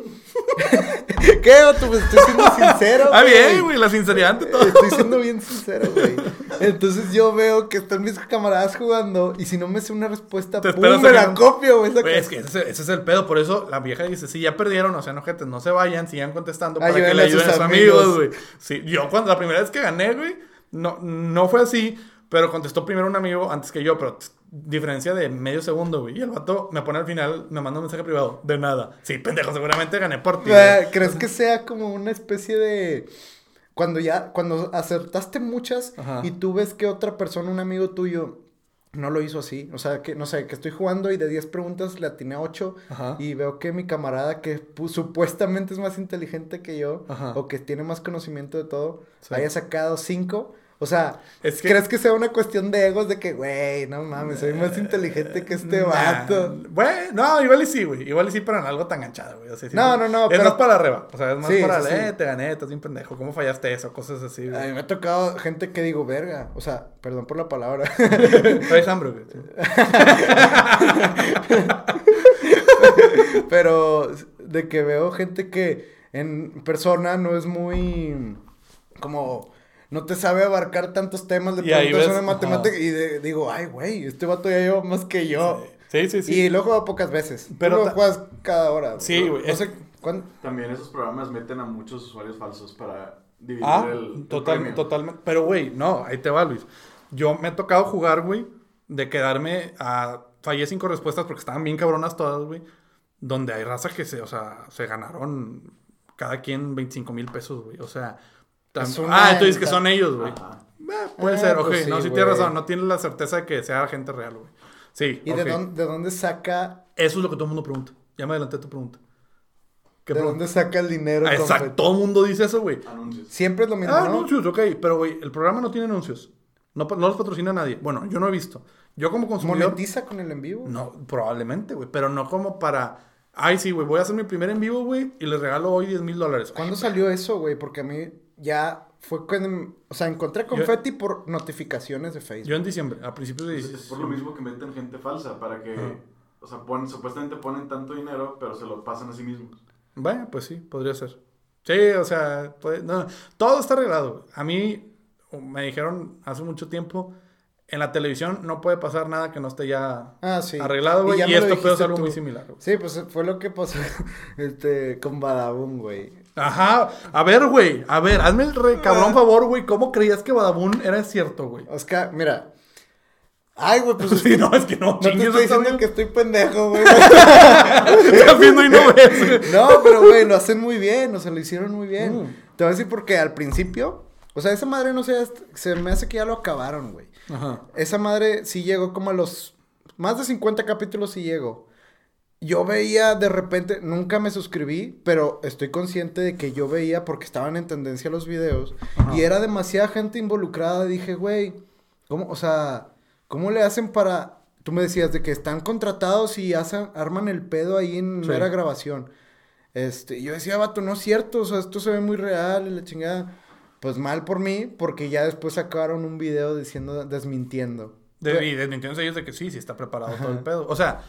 ¿Qué, tú Pues estoy siendo sincero, Ah, bien, güey. La sinceridad ante todo. Estoy siendo bien sincero, güey. Entonces yo veo que están mis camaradas jugando. Y si no me sé una respuesta, Te ¡pum! Me la copio, güey. Es que ese, es el pedo. Por eso la vieja dice: Si ya perdieron, o sea, no, gente, no se vayan, sigan contestando para que le ayuden a sus amigos, güey. Sí, yo cuando la primera vez que gané, güey, no, no fue así. Pero contestó primero un amigo antes que yo, pero diferencia de medio segundo, güey. Y el vato me pone al final, me manda un mensaje privado. De nada. Sí, pendejo, seguramente gané por ti. ¿Crees que sea como una especie de... Cuando ya, cuando acertaste muchas y tú ves que otra persona, un amigo tuyo, no lo hizo así. O sea, que no sé, que estoy jugando y de 10 preguntas le atiné a 8 y veo que mi camarada, que supuestamente es más inteligente que yo o que tiene más conocimiento de todo, haya sacado 5 o sea, ¿crees que sea una cuestión de egos de que, güey, no mames, soy más inteligente que este vato? Bueno, no, igual y sí, güey. Igual y sí, pero en algo tan ganchado, güey. O sea, no, no, no. Es más para arriba. O sea, es más para, eh, te gané, estás bien pendejo. ¿Cómo fallaste eso? Cosas así, güey. A mí me ha tocado gente que digo, verga. O sea, perdón por la palabra. Traes hambre, güey. pero de que veo gente que en persona no es muy como no te sabe abarcar tantos temas de preguntas de matemática. Y digo, ay, güey, este vato ya lleva más que yo. Sí, sí, sí. Y lo juego pocas veces. Pero lo juegas cada hora. Sí, güey. No sé También esos programas meten a muchos usuarios falsos para dividir ah, el, total, Totalmente. Pero, güey, no, ahí te va, Luis. Yo me he tocado jugar, güey, de quedarme a... Fallé cinco respuestas porque estaban bien cabronas todas, güey. Donde hay raza que se, o sea, se ganaron cada quien 25 mil pesos, güey. O sea, Ah, tú dices que son ellos, güey. Eh, puede ser, ok. Pues no, sí tienes razón. No tienes la certeza de que sea gente real, güey. Sí. ¿Y de, dónde, de dónde saca? Eso es lo que todo el mundo pregunta. Ya me adelanté tu pregunta. ¿De dónde saca el dinero? Ah, exacto, todo el mundo dice eso, güey. Anuncios. Siempre es lo mismo. Ah, anuncios, ok. Pero, güey, el programa no tiene anuncios. No, no los patrocina nadie. Bueno, yo no he visto. Yo como consumidor... ¿Monetiza con el en vivo? No, probablemente, güey. Pero no como para... Ay, sí, güey, voy a hacer mi primer en vivo, güey, y les regalo hoy 10 mil dólares. ¿Cuándo salió eso, güey? Porque a mí ya fue cuando, o sea, encontré confeti por notificaciones de Facebook. Yo en diciembre, a principios de diciembre. es por lo mismo que meten gente falsa, para que, o sea, ponen, supuestamente ponen tanto dinero, pero se lo pasan a sí mismos. Bueno, pues sí, podría ser. Sí, o sea, no, todo está arreglado. A mí, me dijeron hace mucho tiempo, en la televisión no puede pasar nada que no esté ya Ah, sí. arreglado, güey. ya Y, esto puede ser algo tú. muy similar. Sí, pues fue lo que pasó este, con Badabun, güey. Ajá. A ver, güey. A ver, hazme el re cabrón favor, güey. ¿Cómo creías que Badabun era cierto, güey? Oscar, mira. Ay, güey, pues Sí, no, es que no. no te estoy diciendo que estoy pendejo, güey. Estás viendo y no ves. No, pero güey, lo hacen muy bien, o sea, lo hicieron muy bien. Mm. Te voy a decir porque al principio, o sea, esa madre no sé, se me hace que ya lo acabaron, güey. Ajá. Esa madre sí llegó como a los más de 50 capítulos sí llegó. Yo veía de repente, nunca me suscribí, pero estoy consciente de que yo veía porque estaban en tendencia los videos Ajá. y era demasiada gente involucrada. Dije, güey, ¿cómo, o sea, cómo le hacen para... Tú me decías de que están contratados y hacen, arman el pedo ahí en Sí. mera grabación. Este, yo decía, vato, no es cierto, o sea, esto se ve muy real y la chingada. Pues mal por mí, porque ya después sacaron un video diciendo, desmintiendo. De, y desmintieron ellos de que sí, sí está preparado todo el pedo. O sea,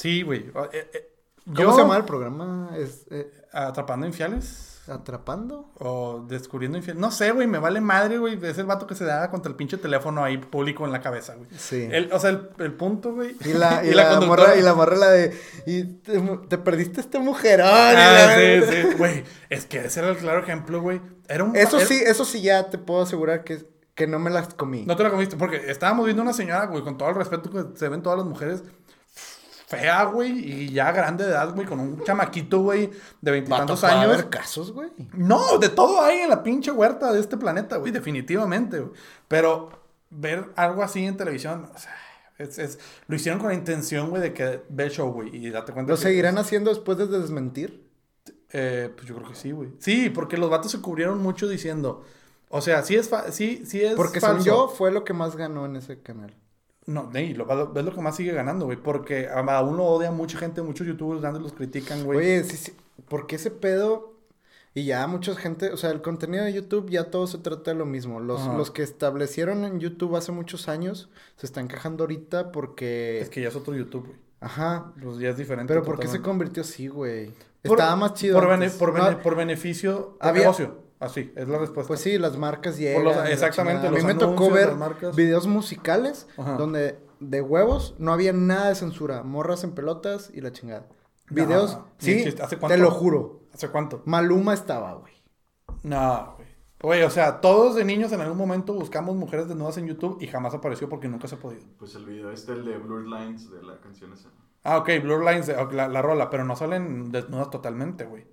sí, güey. Eh, eh, ¿Cómo yo- se llama el programa? ¿Es, eh, Atrapando infiales. ¿Atrapando? O descubriendo infieles. No sé, güey, me vale madre, güey. Es el vato que se da contra el pinche teléfono ahí público en la cabeza, güey. Sí. El- o sea, el, el punto, güey. Y la, y, la la, morra, y la morra la de... Y te, te perdiste este mujerón. Ah, sí, sí. Güey, es que ese era el claro ejemplo, güey. Era un. Eso era- sí, eso sí ya te puedo asegurar que, que no me las comí. No te la comiste, porque estábamos viendo una señora, güey, con todo el respeto que se ven todas las mujeres. Fea, güey, y ya grande de edad, güey, con un chamaquito, güey, de Va a veintitantos años. haber casos, güey. No, de todo hay en la pinche huerta de este planeta, güey, definitivamente, güey. Pero ver algo así en televisión, o sea, es, es- lo hicieron con la intención, güey, de que ve el show, güey, y date cuenta ¿Lo que- seguirán haciendo después de desmentir? Eh, pues yo creo que sí, güey. Sí, porque los vatos se cubrieron mucho diciendo, o sea, sí es, fa- sí, sí es Porque falso. según yo, fue lo que más ganó en ese canal. No, Ney, lo, ves lo que más sigue ganando, güey, porque a- lo odia mucha gente, muchos youtubers grandes los critican, güey. Oye, sí, sí, porque ese pedo... Y ya mucha gente, o sea, el contenido de YouTube ya todo se trata de lo mismo. Los, Ajá. los que establecieron en YouTube hace muchos años se están quejando ahorita porque... Es que ya es otro YouTube, güey. Ajá. Pues ya es diferente. Pero ¿por qué se convirtió así, güey? Por- Estaba más chido Por, bene- por, No, por beneficio de Había- negocio. Así, es la respuesta. Pues sí, las marcas llegan. los- y exactamente, chingada. A mí los me tocó ver videos musicales Ajá. donde de huevos no había nada de censura. Morras en pelotas y la chingada. Videos, ni sí. ¿Hace te cuánto? lo juro. ¿Hace cuánto? Maluma estaba, güey. No, güey. Güey, o sea, todos de niños en algún momento buscamos mujeres desnudas en YouTube y jamás apareció porque nunca se ha podido. Pues el video este, el de Blurred Lines de la canción esa. Ah, ok, Blur Lines, la rola, pero no salen desnudas totalmente, güey.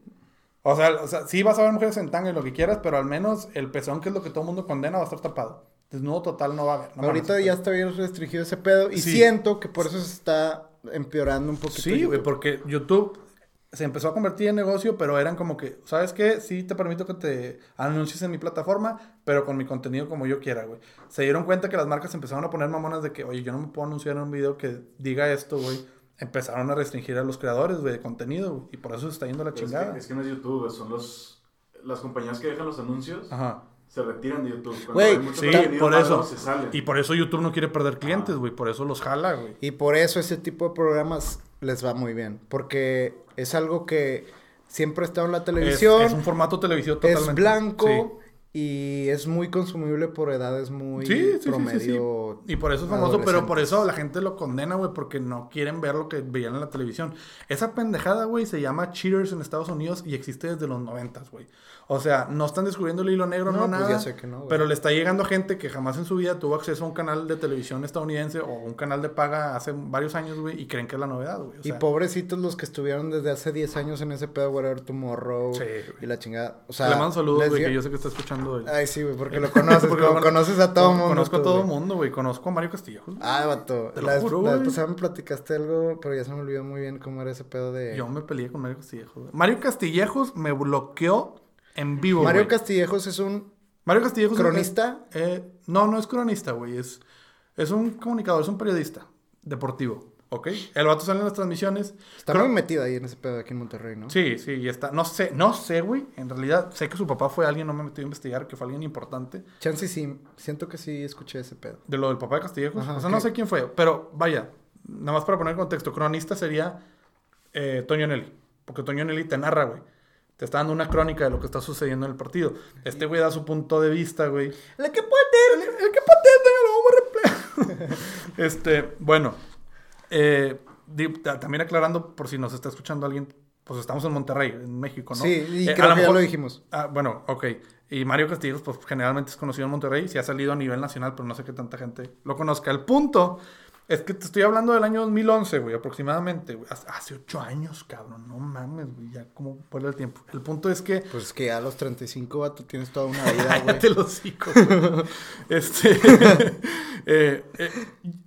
O sea, o sea, sí vas a ver mujeres en tanga y lo que quieras, pero al menos el pezón, que es lo que todo el mundo condena, va a estar tapado. Desnudo total no va a haber. no Ahorita ya está bien restringido ese pedo y Sí. siento que por eso se está empeorando un poquito. Sí, güey, porque YouTube se empezó a convertir en negocio, pero eran como que, ¿sabes qué? Sí te permito que te anuncies en mi plataforma, pero con mi contenido como yo quiera, güey. Se dieron cuenta que las marcas empezaron a poner mamonas de que, oye, yo no me puedo anunciar en un video que diga esto, güey. Empezaron a restringir a los creadores, de contenido, y por eso se está yendo la Pero es, chingada. que, es que no es YouTube, son los, las compañías que dejan los anuncios, Ajá. se retiran de YouTube. Cuando Güey, hay mucho Sí, contenido por malo, eso. Se salen. Y por eso YouTube no quiere perder clientes, güey. Por eso los jala, güey. Y por eso ese tipo de programas les va muy bien. Porque es algo que siempre ha estado en la Es, televisión. es un formato televisivo Es totalmente. blanco y es muy consumible por edades muy Sí, sí, sí, sí, promedio. sí. Y por eso es famoso, pero por eso la gente lo condena, güey, porque no quieren ver lo que veían en la televisión. Esa pendejada, güey, se llama Cheaters en Estados Unidos y existe desde los noventas, güey. O sea, no están descubriendo el hilo negro, no, No, pues nada. ya sé que no, pero le está llegando a gente que jamás en su vida tuvo acceso a un canal de televisión estadounidense o un canal de paga hace varios años, güey, y creen que es la novedad, güey. O y pobrecitos los que estuvieron desde hace 10 años en ese pedo, Whatever Tomorrow. Sí, y la chingada. O sea, le mando saludos, güey, que yo sé que está escuchando. el- Ay, sí, güey, porque lo conoces. Porque lo cono- conoces a todo mundo. Conozco a todo güey. mundo, güey. Conozco a Mario Castillejos. güey. Ah, vato. Te lo la, vez- juro, pasada me platicaste algo, pero ya se me olvidó muy bien cómo era ese pedo de... Yo me peleé con Mario Castillejos. güey. Mario Castillejos me bloqueó en vivo, Mario. Castillejos es un Mario Castillejos es- cronista. eh, no, no es cronista, güey. Es, es un comunicador, es un periodista deportivo, ¿ok? El vato sale en las transmisiones. Está muy metido ahí en ese pedo aquí en Monterrey, ¿no? Sí, sí, y está. No sé, no sé, güey. En realidad, sé que su papá fue alguien, no me metí a investigar, que fue alguien importante. Chance sí, siento que sí escuché ese pedo. De lo del papá de Castillejos. Ajá, o sea, no sé quién fue. Pero vaya, nada más para poner en contexto. Cronista sería eh, Toño Nelly. Porque Toño Nelly te narra, güey. Te está dando una crónica de lo que está sucediendo en el partido. Este güey da su punto de vista, güey. El que puede El, el que patente, lo vamos a replay. este, bueno. eh, también aclarando, por si nos está escuchando alguien, pues estamos en Monterrey, en México, ¿no? Sí, y Eh, creo que ya lo dijimos. Ah, bueno, ok. Y Mario Castillos, pues generalmente es conocido en Monterrey, sí ha salido a nivel nacional, pero no sé qué tanta gente lo conozca. El punto es que te estoy hablando del año 2011, güey, aproximadamente, güey. Hace- Hace ocho años, cabrón, no mames, güey, ya como vuelve el tiempo. El punto es que... Pues es que ya a los 35, vato, tienes toda una vida, güey. Cállate los hocico, güey. Este... eh, eh,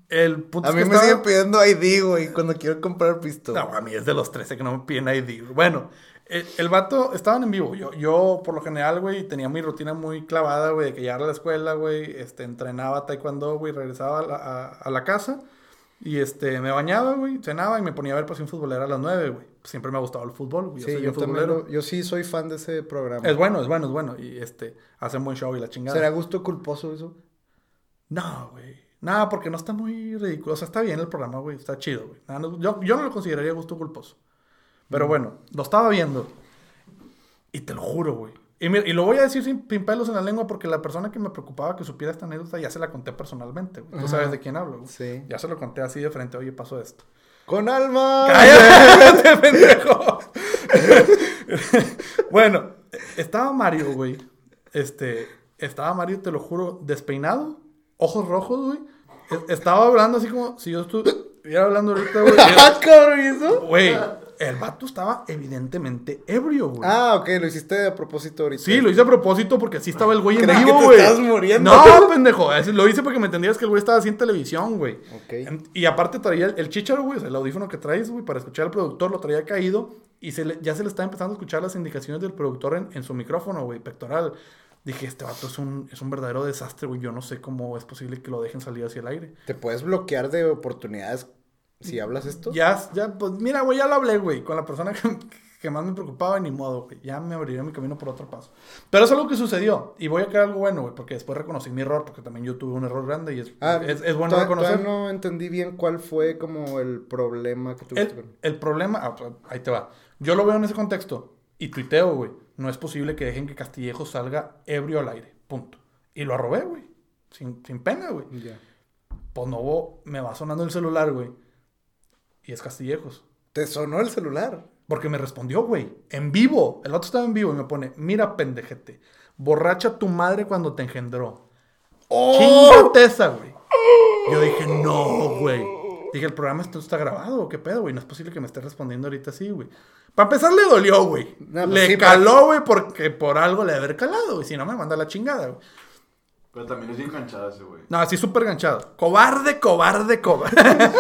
el punto A es mí que me estaba- siguen pidiendo ID, güey, cuando quiero comprar pisto. No, a mí es de los 13 que no me piden ID. Bueno, el, el vato estaban en vivo. Yo, yo, por lo general, güey, tenía mi rutina muy clavada, güey, de que llegar a la escuela, güey, este, entrenaba taekwondo, güey, regresaba a la, a- a la casa y, este, me bañaba, güey, cenaba y me ponía a ver pasión futbolera a las 9, güey. Siempre me ha gustado el fútbol, güey. sí, soy yo futbolero. lo- yo sí soy fan de ese programa. Es bueno, es bueno, es bueno. Y, este, hacen buen show y la chingada. ¿Será gusto culposo eso? No, güey. Nada, porque no está muy ridículo. O sea, está bien el programa, güey. Está chido, güey. Nada, no- yo, yo no lo consideraría gusto culposo. Pero bueno, lo estaba viendo. Y te lo juro, güey. Y, mira, y lo voy a decir sin, sin pelos en la lengua porque la persona que me preocupaba que supiera esta anécdota ya se la conté personalmente, güey. Tú sabes de quién hablo, güey. Sí. Ya se lo conté así de frente. Oye, pasó esto. ¡Con alma! ¡Cállate, pendejo! bueno, estaba Mario, güey. Este, estaba Mario, te lo juro, despeinado, ojos rojos, güey. E- Estaba hablando así como si yo estuviera hablando ahorita, güey. ¡Ah, cabrón! ¿y eso? Güey, el vato estaba evidentemente ebrio, güey. Ah, ok, lo hiciste a propósito ahorita. Sí, lo hice a propósito porque así estaba el güey en vivo, güey. estabas muriendo. No, pendejo. Lo hice porque me entendías que el güey estaba así en televisión, güey. Ok. Y aparte traía el, el chícharo, güey, el audífono que traes, güey, para escuchar al productor, lo traía caído y se le- ya se le está empezando a escuchar las indicaciones del productor en, en su micrófono, güey, pectoral. Dije, este vato es un, es un verdadero desastre, güey. Yo no sé cómo es posible que lo dejen salir hacia el aire. ¿Te puedes bloquear de oportunidades si hablas esto? Ya, ya, pues mira, güey, ya lo hablé, güey, con la persona que, que más me preocupaba, ni modo, güey. Ya me abriré mi camino por otro paso. Pero es algo que sucedió. Y voy a crear algo bueno, güey, porque después reconocí mi error, porque también yo tuve un error grande y es, Ah, es, es bueno reconocer. no entendí bien cuál fue como el problema que tuviste. El, con- el problema, ah, pues, ahí te va. Yo lo veo en ese contexto y tuiteo, güey. No es posible que dejen que Castillejo salga ebrio al aire. Punto. Y lo arrobé, güey. Sin, sin pena, güey. Ya. Pues no, me va sonando el celular, güey. Y es Castillejos. ¿Te sonó el celular? Porque me respondió, güey. En vivo. El otro estaba en vivo y me pone, mira, pendejete. Borracha tu madre cuando te engendró. ¡Oh! Esa, güey. Yo dije, no, güey. Dije, el programa esto está grabado, ¿o ¿qué pedo, güey? No es posible que me esté respondiendo ahorita así, güey. Para empezar, le dolió, güey. No, pues le sí, caló, güey, porque por algo le haber calado, güey. Si no, me manda la chingada, güey. Pero también es bien ese güey. No, así súper ganchado. Cobarde, cobarde, cobarde.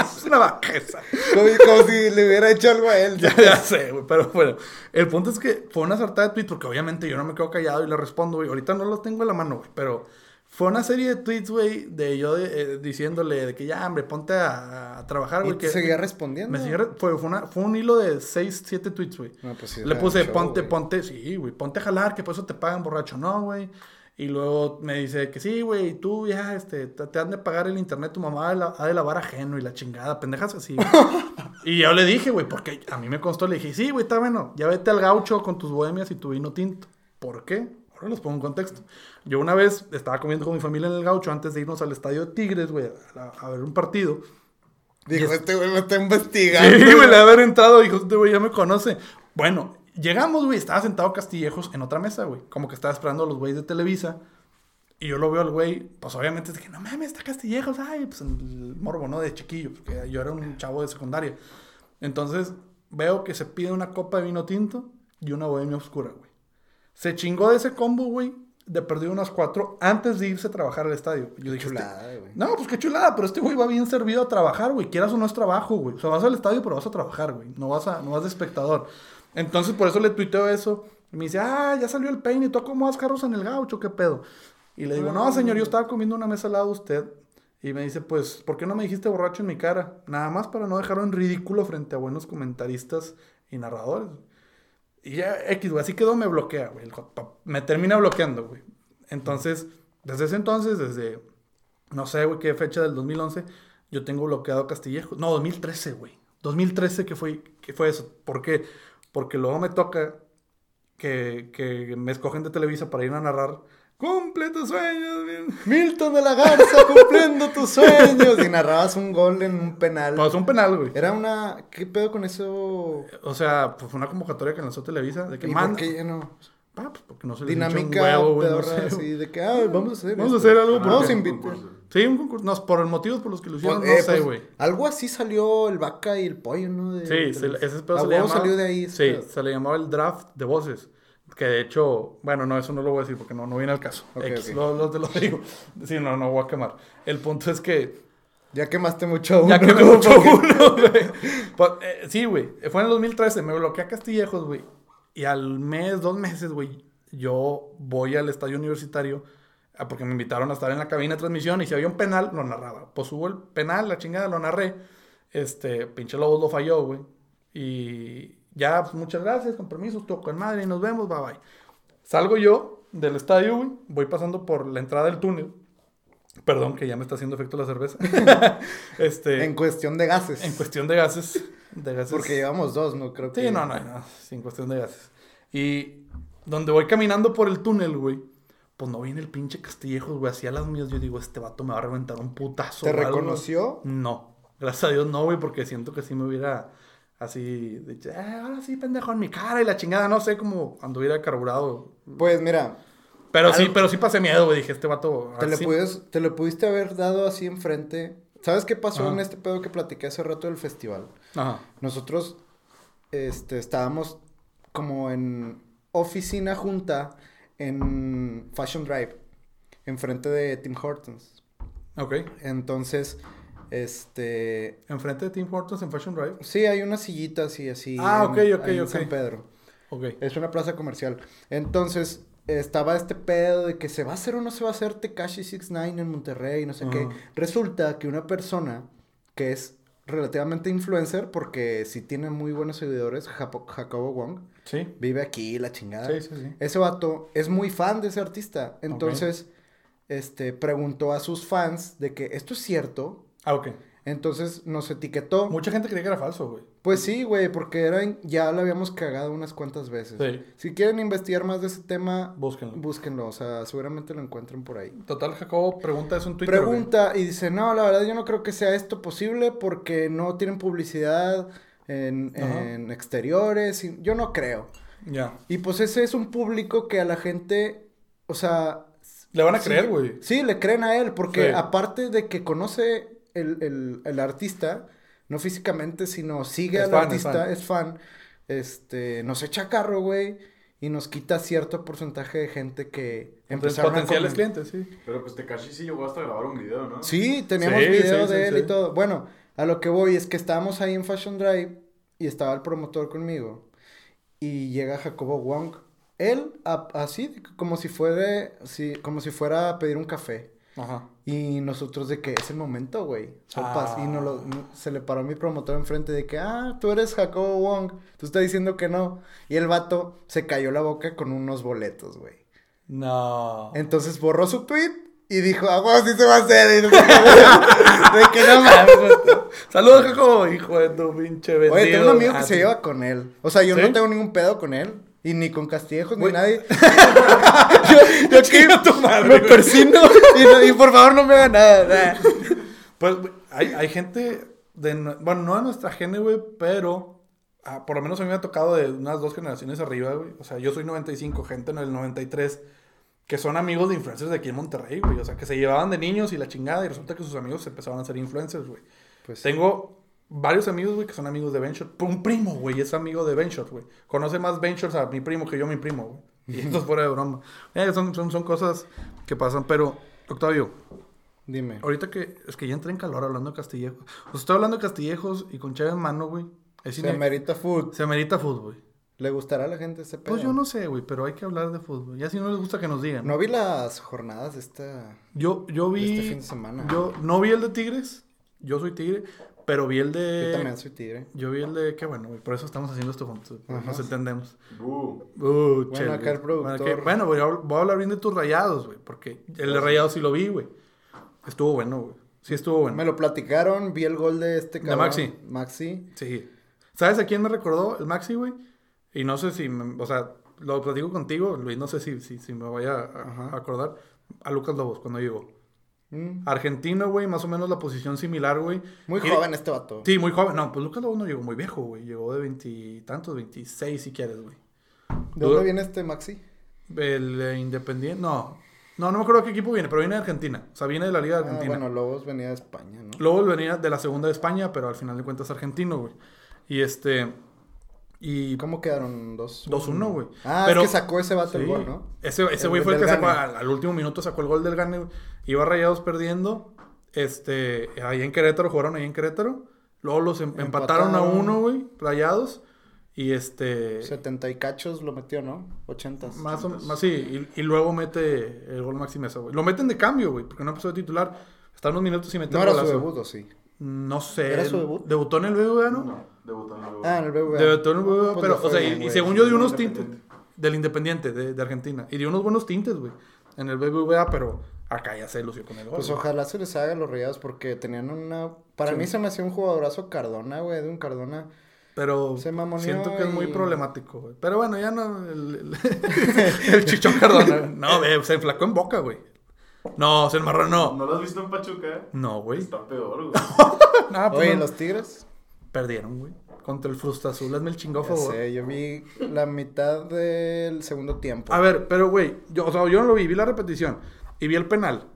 es una bajeza. Como, como si le hubiera hecho algo a él. Ya, ya sé, güey, pero bueno. El punto es que fue una sartada de tweets, porque obviamente yo no me quedo callado y le respondo, güey. Ahorita no los tengo en la mano, güey, pero fue una serie de tweets, güey, de yo eh, diciéndole de que ya, hombre, ponte a, a trabajar, Y güey. te que- seguía respondiendo. Me seguía re- fue, fue, una- fue un hilo de 6, 7 tweets, güey. No, pues sí, Le puse, show, ponte, güey. ponte, sí, güey, ponte a jalar, que por eso te pagan borracho, no, güey. Y luego me dice que sí, güey, tú ya, este, te, han de pagar el internet, tu mamá ha de, lavar ajeno y la chingada, pendejas así. güey. y yo le dije, güey, porque a mí me constó, le dije, sí, güey, está bueno, ya vete al gaucho con tus bohemias y tu vino tinto. ¿Por qué? Ahora les pongo un contexto. Yo una vez estaba comiendo con mi familia en el gaucho antes de irnos al estadio de Tigres, güey, a, a ver un partido. Dijo, este güey me está investigando. Sí, güey, le haber entrado, dijo, este güey ya me conoce. Bueno, llegamos, güey, estaba sentado Castillejos en otra mesa, güey. Como que estaba esperando a los güeyes de Televisa. Y yo lo veo al güey, pues obviamente dije, no mames, está Castillejos, ay, pues el morbo, ¿no? De chiquillo, porque yo era un chavo de secundaria. Entonces, veo que se pide una copa de vino tinto y una bohemia oscura, güey. Se chingó de ese combo, güey, de perdido unas cuatro antes de irse a trabajar al estadio. Yo dije, este- Chulada, güey. no, pues qué chulada, pero este güey va bien servido a trabajar, güey. Quieras o no es trabajo, güey. O sea, vas al estadio, pero vas a trabajar, güey. No vas, a, no vas de espectador. Entonces, por eso le tuiteo eso. Y me dice, ah, ya salió el peine. ¿Y tú acomodas carros en el gaucho? ¿Qué pedo? Y le digo, no, señor, yo estaba comiendo una mesa al lado de usted. Y me dice, pues, ¿por qué no me dijiste borracho en mi cara? Nada más para no dejarlo en ridículo frente a buenos comentaristas y narradores. Y ya, X, güey, así quedó, me bloquea, güey. Me termina bloqueando, güey. Entonces, desde ese entonces, desde, no sé, güey, qué fecha del 2011, yo tengo bloqueado Castillejo. No, 2013, güey. 2013 que fue, que fue eso. ¿Por qué? Porque luego me toca que, que me escogen de Televisa para ir a narrar. ¡Cumple tus sueños! bien". Milton de la Garza cumpliendo tus sueños. Y narrabas un gol en un penal. Pues un penal, güey. Era una. ¿Qué pedo con eso? O sea, pues fue una convocatoria que lanzó Televisa de que ¿Y por manda. qué no? Ah, pues porque no se les hincha un Dinámica, huevo, güey, no pedorra, sé. así de que, ah, vamos a hacer Vamos a esto. hacer algo Ah, Vamos a invitar. Sí, un concurso. No, por los motivos por los que lo hicieron, Pues, no eh, sé, pues, güey. algo así salió el vaca y el pollo, ¿no? De- Sí, se- ese pedo se le huevo llamaba... salió de ahí. Sí, pedo. se le llamaba el draft de voces. Que de hecho, bueno, no, eso no lo voy a decir porque no, no viene al caso. Ok, X, ok. Lo, lo- te lo digo. Sí, no, no voy a quemar. El punto es que Ya quemaste mucho uno. ya que me como mucho uno, güey. Pues, eh, sí, güey. Fue en el 2013. Me bloqueé a Castillejos, güey. Y al mes, dos meses, güey, yo voy al estadio universitario porque me invitaron a estar en la cabina de transmisión y si había un penal, lo narraba. Pues hubo el penal, la chingada, lo narré. Este, pinche Lobos lo falló, güey. Y ya, pues muchas gracias, con permiso, estuvo con madre y nos vemos, bye bye. Salgo yo del estadio, güey. Voy pasando por la entrada del túnel. Perdón, que ya me está haciendo efecto la cerveza. este, En cuestión de gases. en cuestión de gases. De gases. Porque llevamos dos, ¿no? Creo que. Sí, no, no, no. Sin cuestión de gases. Y donde voy caminando por el túnel, güey. Pues no viene el pinche Castillejos, güey. Hacía las mías. Yo digo, este vato me va a reventar un putazo. ¿Te algo. reconoció? No. Gracias a Dios no, güey. Porque siento que si me hubiera así. De, "Ah, ahora sí, pendejo, en mi cara y la chingada. No sé cómo anduviera carburado. Pues mira, Pero sí, pero sí pasé miedo, güey. Dije, este vato. te, le puedes, te lo pudiste haber dado así enfrente. ¿Sabes qué pasó Ajá. en este pedo que platiqué hace rato del festival? Ajá. Nosotros este, estábamos como en oficina junta en Fashion Drive, enfrente de Tim Hortons. Ok. Entonces, este, Enfrente de Tim Hortons en Fashion Drive. sí, hay unas sillitas y así. Ah, en- ok, ok, en ok. San Pedro. Ok. Es una plaza comercial. Entonces, estaba este pedo de que se va a hacer o no se va a hacer Tekashi 69 en Monterrey, no sé qué. Resulta que una persona que es relativamente influencer, porque sí tiene muy buenos seguidores, Japo- Jacobo Wong, Sí. vive aquí, la chingada. Sí, sí, sí. Ese vato es muy fan de ese artista. Entonces, este, preguntó a sus fans de que esto es cierto. Ah, ok. Entonces nos etiquetó. Mucha gente creía que era falso, güey. Pues sí, güey, porque era, en- ya lo habíamos cagado unas cuantas veces. Sí. Si quieren investigar más de ese tema, Búsquenlo. búsquenlo. O sea, seguramente lo encuentran por ahí. Total, Jacobo pregunta eso en Twitter. güey. Pregunta y dice, no, la verdad yo no creo que sea esto posible porque no tienen publicidad en, en exteriores. y- yo no creo. Ya. Y pues ese es un público que a la gente, o sea... Le van a sí- creer, güey. Sí, le creen a él porque Sí. aparte de que conoce el, el- el artista, no físicamente, sino sigue Es al fan, es artista, fan. es fan, este, nos echa carro, güey, y nos quita cierto porcentaje de gente que empezaron a Potenciales comen- clientes, sí. Pero pues Tekashi sí llegó hasta a grabar un video, ¿no? Sí, teníamos Sí, video sí, de sí, él sí. y todo. Bueno, a lo que voy es que estábamos ahí en Fashion Drive y estaba el promotor conmigo y llega Jacobo Wong. Él, a- así, como si fuera, sí, como si fuera a pedir un café. Ajá. Y nosotros de que es el momento, güey. Sopas. Ah. Y nos lo- no- se le paró mi promotor enfrente de que, ah, tú eres Jacobo Wong. Tú estás diciendo que no. Y el vato se cayó la boca con unos boletos, güey. No. Entonces borró su tweet y dijo, ah, bueno, sí se va a hacer. Y de que no mames, vato. Saludos, Jacobo, hijo de tu pinche vendido. Oye, tengo un amigo Ah, que se sí. lleva con él. O sea, yo ¿Sí? no tengo ningún pedo con él. Y ni con Castillejos, ni nadie. yo yo Chinga tu madre, me persino y, no- y por favor no me haga nada. Pues, hay, hay gente de... Bueno, no de nuestra gene, güey, pero... ah, por lo menos a mí me ha tocado de unas dos generaciones arriba, güey. O sea, yo soy 95, gente en el 93... Que son amigos de influencers de aquí en Monterrey, güey. O sea, que se llevaban de niños y la chingada. Y resulta que sus amigos empezaban a ser influencers, güey. Pues Tengo varios amigos, güey, que son amigos de Benshot. Un primo, güey, es amigo de Benshot, güey. Conoce más Benshot a mi primo que yo a mi primo, güey. Y esto es fuera de broma. Eh, son, son, son cosas que pasan. Pero, Octavio, Dime. ahorita que... Es que ya entré en calor hablando de Castillejos. O sea, estoy hablando de Castillejos y con Chávez en mano, güey. Es Se amerita food. Se amerita fútbol. ¿Le gustará a la gente ese pedo? Pues yo no sé, güey, pero hay que hablar de fútbol. Ya si no les gusta que nos digan. No vi las jornadas de esta... Yo, yo vi... Este fin de semana. Yo no vi el de Tigres. Yo soy Tigre. Pero vi el de... Yo también soy tigre. Yo vi el de... Qué bueno, güey. Por eso estamos haciendo esto juntos. Ajá. Nos entendemos. Uh, Uh, chel, acá el productor. Bueno, que- Bueno, voy a, voy a hablar bien de tus rayados, güey. Porque el de rayados sí lo vi, güey. Estuvo bueno, güey. Sí estuvo bueno. Me lo platicaron, vi el gol de este De cabrón. Maxi. Maxi. Sí. ¿Sabes a quién me recordó? El Maxi, güey. Y no sé si... me- o sea, lo platico contigo, Luis, no sé si, si, si me voy a, a acordar. A Lucas Lobos, cuando llegó. Mm, Argentino, güey, más o menos la posición similar, güey. Muy Y- joven este vato. Sí, muy joven. No, pues Lucas Lobos no llegó muy viejo, güey. Llegó de veintitantos, veintiséis si quieres, güey. ¿De dónde viene este Maxi? El eh, Independiente, no. No, no me acuerdo qué equipo viene, pero viene de Argentina. O sea, viene de la Liga de Ah, Argentina. bueno, Lobos venía de España, ¿no? Luego venía de la segunda de España, pero al final de cuentas argentino, güey. Y este. Y. ¿Cómo quedaron? ¿Dos? 2-1, güey. Ah, Pero- es que sacó ese vato el gol, ¿no? Ese, ese güey fue el que sacó al, al último minuto, sacó el gol del Gane, güey. Iba rayados perdiendo. Este, ahí en Querétaro, jugaron ahí en Querétaro. Luego los em- empataron a uno, güey, rayados. Y este. 70 y cachos lo metió, ¿no? 80. Más o más, sí. Y, y luego mete el gol Maxi Mesa, güey. Lo meten de cambio, güey, porque no empezó de titular. Está unos minutos y mete No el era su debut, ¿o sí? No sé. ¿Era su debut? Debutó en el BBVA, ¿no? No, debutó en el Ah, en el BBVA. Debutó en el BBVA, Pues pero, o sea, bien, y, según yo dio unos tintes del Independiente de, de Argentina. Y dio unos buenos tintes, güey, en el BBVA, pero acá ya se lució con el gol. Pues güey. ojalá se les haga a los rayados porque tenían una... Para Sí. mí se me hacía un jugadorazo Cardona, güey, de un Cardona. Pero se mamoneó siento que es muy problemático, güey. Pero bueno, ya no. El, el, el Chichón Cardona. No, ve, se enflacó en boca, güey. No, se enmarró, no. ¿No lo has visto en Pachuca? No, güey. Está peor, güey. Nada, pues Oye, no. los Tigres. Perdieron, güey. Contra el Frusta Azul. Hazme el chingado Ya favor. sé, yo vi la mitad del segundo tiempo. A ver, pero güey, yo, o sea, yo no lo vi, vi la repetición y vi el penal.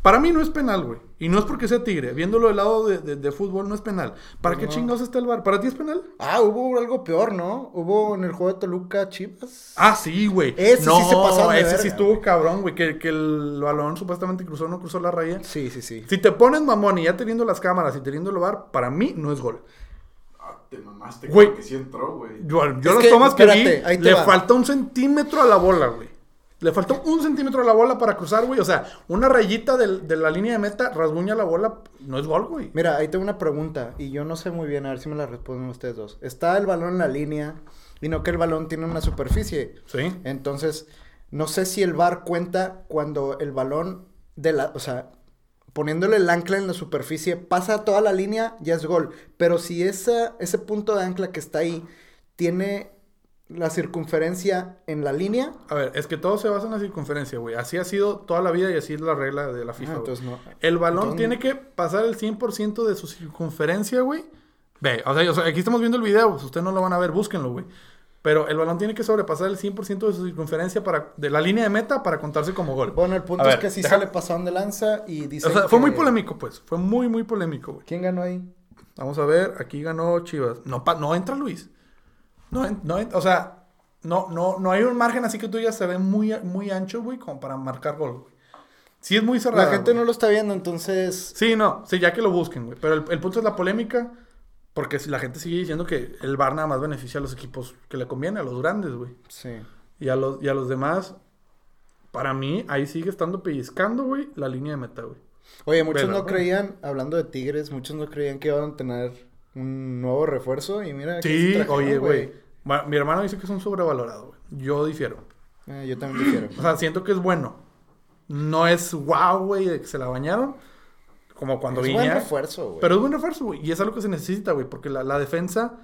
Para mí no es penal, güey. Y no es porque sea tigre. Viéndolo del lado de, de- de fútbol, no es penal. ¿Para qué chingados está el bar? ¿Para ti es penal? Ah, hubo algo peor, ¿no? Hubo en el juego de Toluca Chivas. Ah, sí, güey. Ese no, sí se de ese verga, sí estuvo cabrón, güey. Que, que el balón supuestamente cruzó, no cruzó la raya. Sí, sí, sí. Si te pones mamón y ya teniendo las cámaras y teniendo el bar, para mí no es gol. Ah, te mamaste, Güey. Que sí entró, güey. Yo, yo las que, tomas que espérate, vi, te le va. falta un centímetro a la bola, güey. Le faltó un centímetro a la bola para cruzar, güey. O sea, una rayita del- de la línea de meta rasguña la bola. No es gol, güey. Mira, ahí tengo una pregunta y yo no sé muy bien, a ver si me la responden ustedes dos. Está el balón en la línea y no que el balón tiene una superficie. Sí. Entonces, no sé si el VAR cuenta cuando el balón de la, o sea, poniéndole el ancla en la superficie, pasa toda la línea, ya es gol. Pero si esa, ese punto de ancla que está ahí tiene la circunferencia en la línea, A ver, es que todo se basa en la circunferencia, güey. Así ha sido toda la vida y así es la regla de la FIFA. ah, güey. entonces no. El balón tiene que pasar el 100% de su circunferencia, güey. Ve, o sea, o sea, aquí estamos viendo el video. pues, ustedes no lo van a ver, búsquenlo, güey. Pero el balón tiene que sobrepasar el 100% de su circunferencia para, de la línea de meta para contarse como gol. Bueno, el punto A es ver, que sí deja- se le pasaron de lanza y dice. O sea, fue muy polémico, pues. Fue muy, muy polémico, güey. ¿Quién ganó ahí? Vamos a ver, aquí ganó Chivas. No, pa- no entra Luis. No, no o sea, no, no, no hay un margen así que tú ya se ve muy, muy ancho, güey, como para marcar gol, güey. Sí es muy cerrado. La gente no lo está viendo, entonces. Sí, no, sí, ya que lo busquen, güey. Pero el, el punto es la polémica, porque si la gente sigue diciendo que el VAR nada más beneficia a los equipos que le conviene, a los grandes, güey. Sí. Y a los, y a los demás, para mí, ahí sigue estando pellizcando, güey, la línea de meta, güey. Oye, muchos Pero, no creían, hablando de Tigres, muchos no creían que iban a tener un nuevo refuerzo y mira. Sí, trajeron, oye, güey. Mi hermano dice que es un sobrevalorado, güey. Yo difiero. Eh, yo también difiero. O sea, siento que es bueno. No es wow, güey, de que se la bañaron. Como cuando es Viña. buen refuerzo, güey. Pero es buen refuerzo, güey. Y es algo que se necesita, güey. Porque la, la defensa.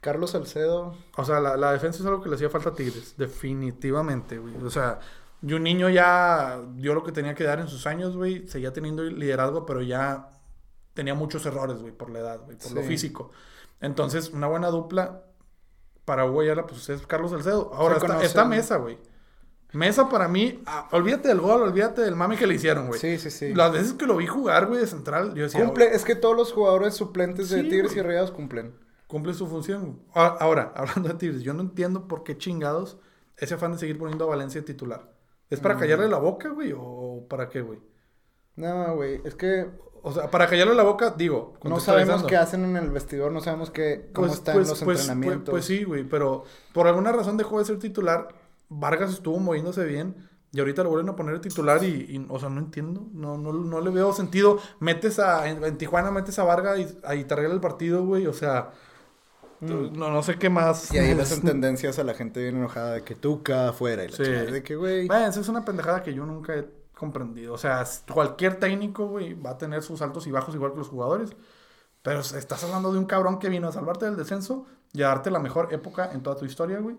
Carlos Salcedo. O sea, la, la defensa es algo que le hacía falta a Tigres. Definitivamente, güey. O sea, y un niño ya dio lo que tenía que dar en sus años, güey. Seguía teniendo liderazgo, pero ya tenía muchos errores, güey, por la edad, güey, por lo físico. Entonces, una buena dupla para Hugo Ayala, pues es Carlos Salcedo. Ahora, está, Mesa, güey. Mesa para mí, ah, olvídate del gol, olvídate del mame que le hicieron, güey. Sí, sí, sí. Las veces que lo vi jugar, güey, de central, yo decía, Cumple, es que todos los jugadores suplentes de Sí, Tigres y. Rayados cumplen. cumple su función. A- Ahora, hablando de Tigres, yo no entiendo por qué chingados ese afán de seguir poniendo a Valencia de titular. ¿Es para Mm. callarle la boca, güey? ¿O para qué, güey? No, güey, es que O sea, para callarle la boca, digo. no sabemos qué hacen en el vestidor, no sabemos qué, cómo Pues- están pues- los pues- entrenamientos. Pues, pues sí, güey, pero por alguna razón dejó de ser titular. Vargas estuvo moviéndose bien. Y ahorita lo vuelven a poner titular y, y, o sea, no entiendo. No, no, no le veo sentido. Metes a, en, en Tijuana metes a Vargas y ahí te arregla el partido, güey. O sea, Mm. no, no sé qué más. Y ahí ves en tendencias a la gente bien enojada de que Tuca afuera y la Sí. de que, güey. Bueno, esa es una pendejada que yo nunca he comprendido. O sea, cualquier técnico, güey, va a tener sus altos y bajos igual que los jugadores. Pero estás hablando de un cabrón que vino a salvarte del descenso y a darte la mejor época en toda tu historia, güey.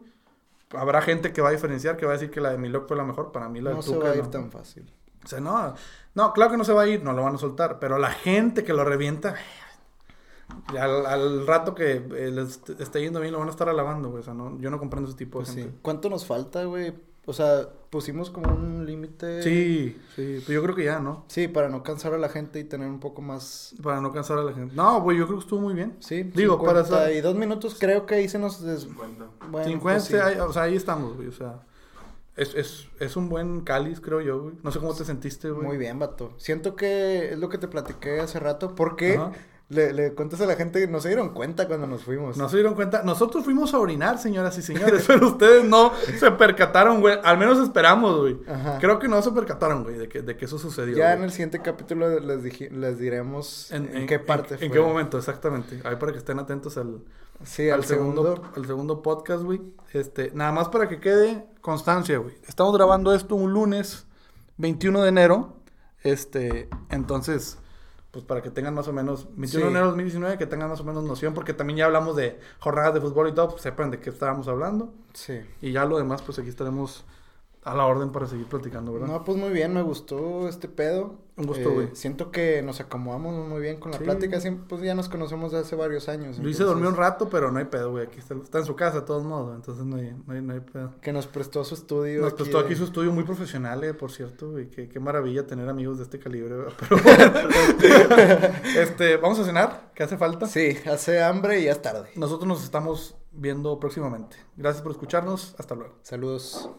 habrá gente que va a diferenciar, que va a decir que la de Milok fue la mejor. Para mí la de No se Tuca va a ir no. tan fácil. O sea, no, no, claro que no se va a ir, no lo van a soltar, pero la gente que lo revienta, al, al rato que eh, les esté yendo bien lo van a estar alabando, güey. O sea, no, yo no comprendo ese tipo de Pues sí. gente. ¿Cuánto nos falta, güey? O sea, pusimos como un límite. Sí, sí, pero yo creo que ya, ¿no? Sí, para no cansar a la gente y tener un poco más. Para no cansar a la gente. No, güey, yo creo que estuvo muy bien. Sí, Digo, para Y dos minutos creo que ahí se nos des... 50. Bueno, 50, pues sí. ahí- o sea, ahí estamos, güey. O sea, es, es, es un buen cáliz, creo yo, güey. No sé cómo te sentiste, güey. Muy bien, vato. Siento que es lo que te platiqué hace rato. Porque Ajá. Le, le cuentas a la gente que no se dieron cuenta cuando nos fuimos. No se dieron cuenta. Nosotros fuimos a orinar, señoras y señores, pero ustedes no se percataron, güey. Al menos esperamos, güey. Creo que no se percataron, güey, de que, de que eso sucedió. Ya güey. en el siguiente capítulo les, dije- les diremos en, qué parte en, fue. qué momento, exactamente. Ahí para que estén atentos al, Sí, al al, segundo, segundo. al segundo podcast, güey. Este, nada más para que quede constancia, güey. Estamos grabando esto un lunes 21 de enero. Este, entonces, pues para que tengan más o menos 21 Sí. de enero de 2019, que tengan más o menos noción, porque también ya hablamos de jornadas de fútbol y todo, pues sepan de qué estábamos hablando. Sí. Y ya lo demás, pues aquí estaremos a la orden para seguir platicando, ¿verdad? No, pues muy bien, me gustó este pedo. Un gusto, Eh, güey. siento que nos acomodamos muy bien con la Sí. plática. Pues ya nos conocemos de hace varios años. Luis se durmió un rato, pero no hay pedo, güey. Aquí está, está en su casa, de todos modos, entonces no hay, no hay, no hay pedo. Que nos prestó su estudio. Nos aquí prestó aquí su estudio muy profesional, eh, por cierto, güey. Qué, qué maravilla tener amigos de este calibre, güey. Pero bueno. este, vamos a cenar, que hace falta. Sí, hace hambre y ya es tarde. Nosotros nos estamos viendo próximamente. Gracias por escucharnos. Hasta luego. Saludos.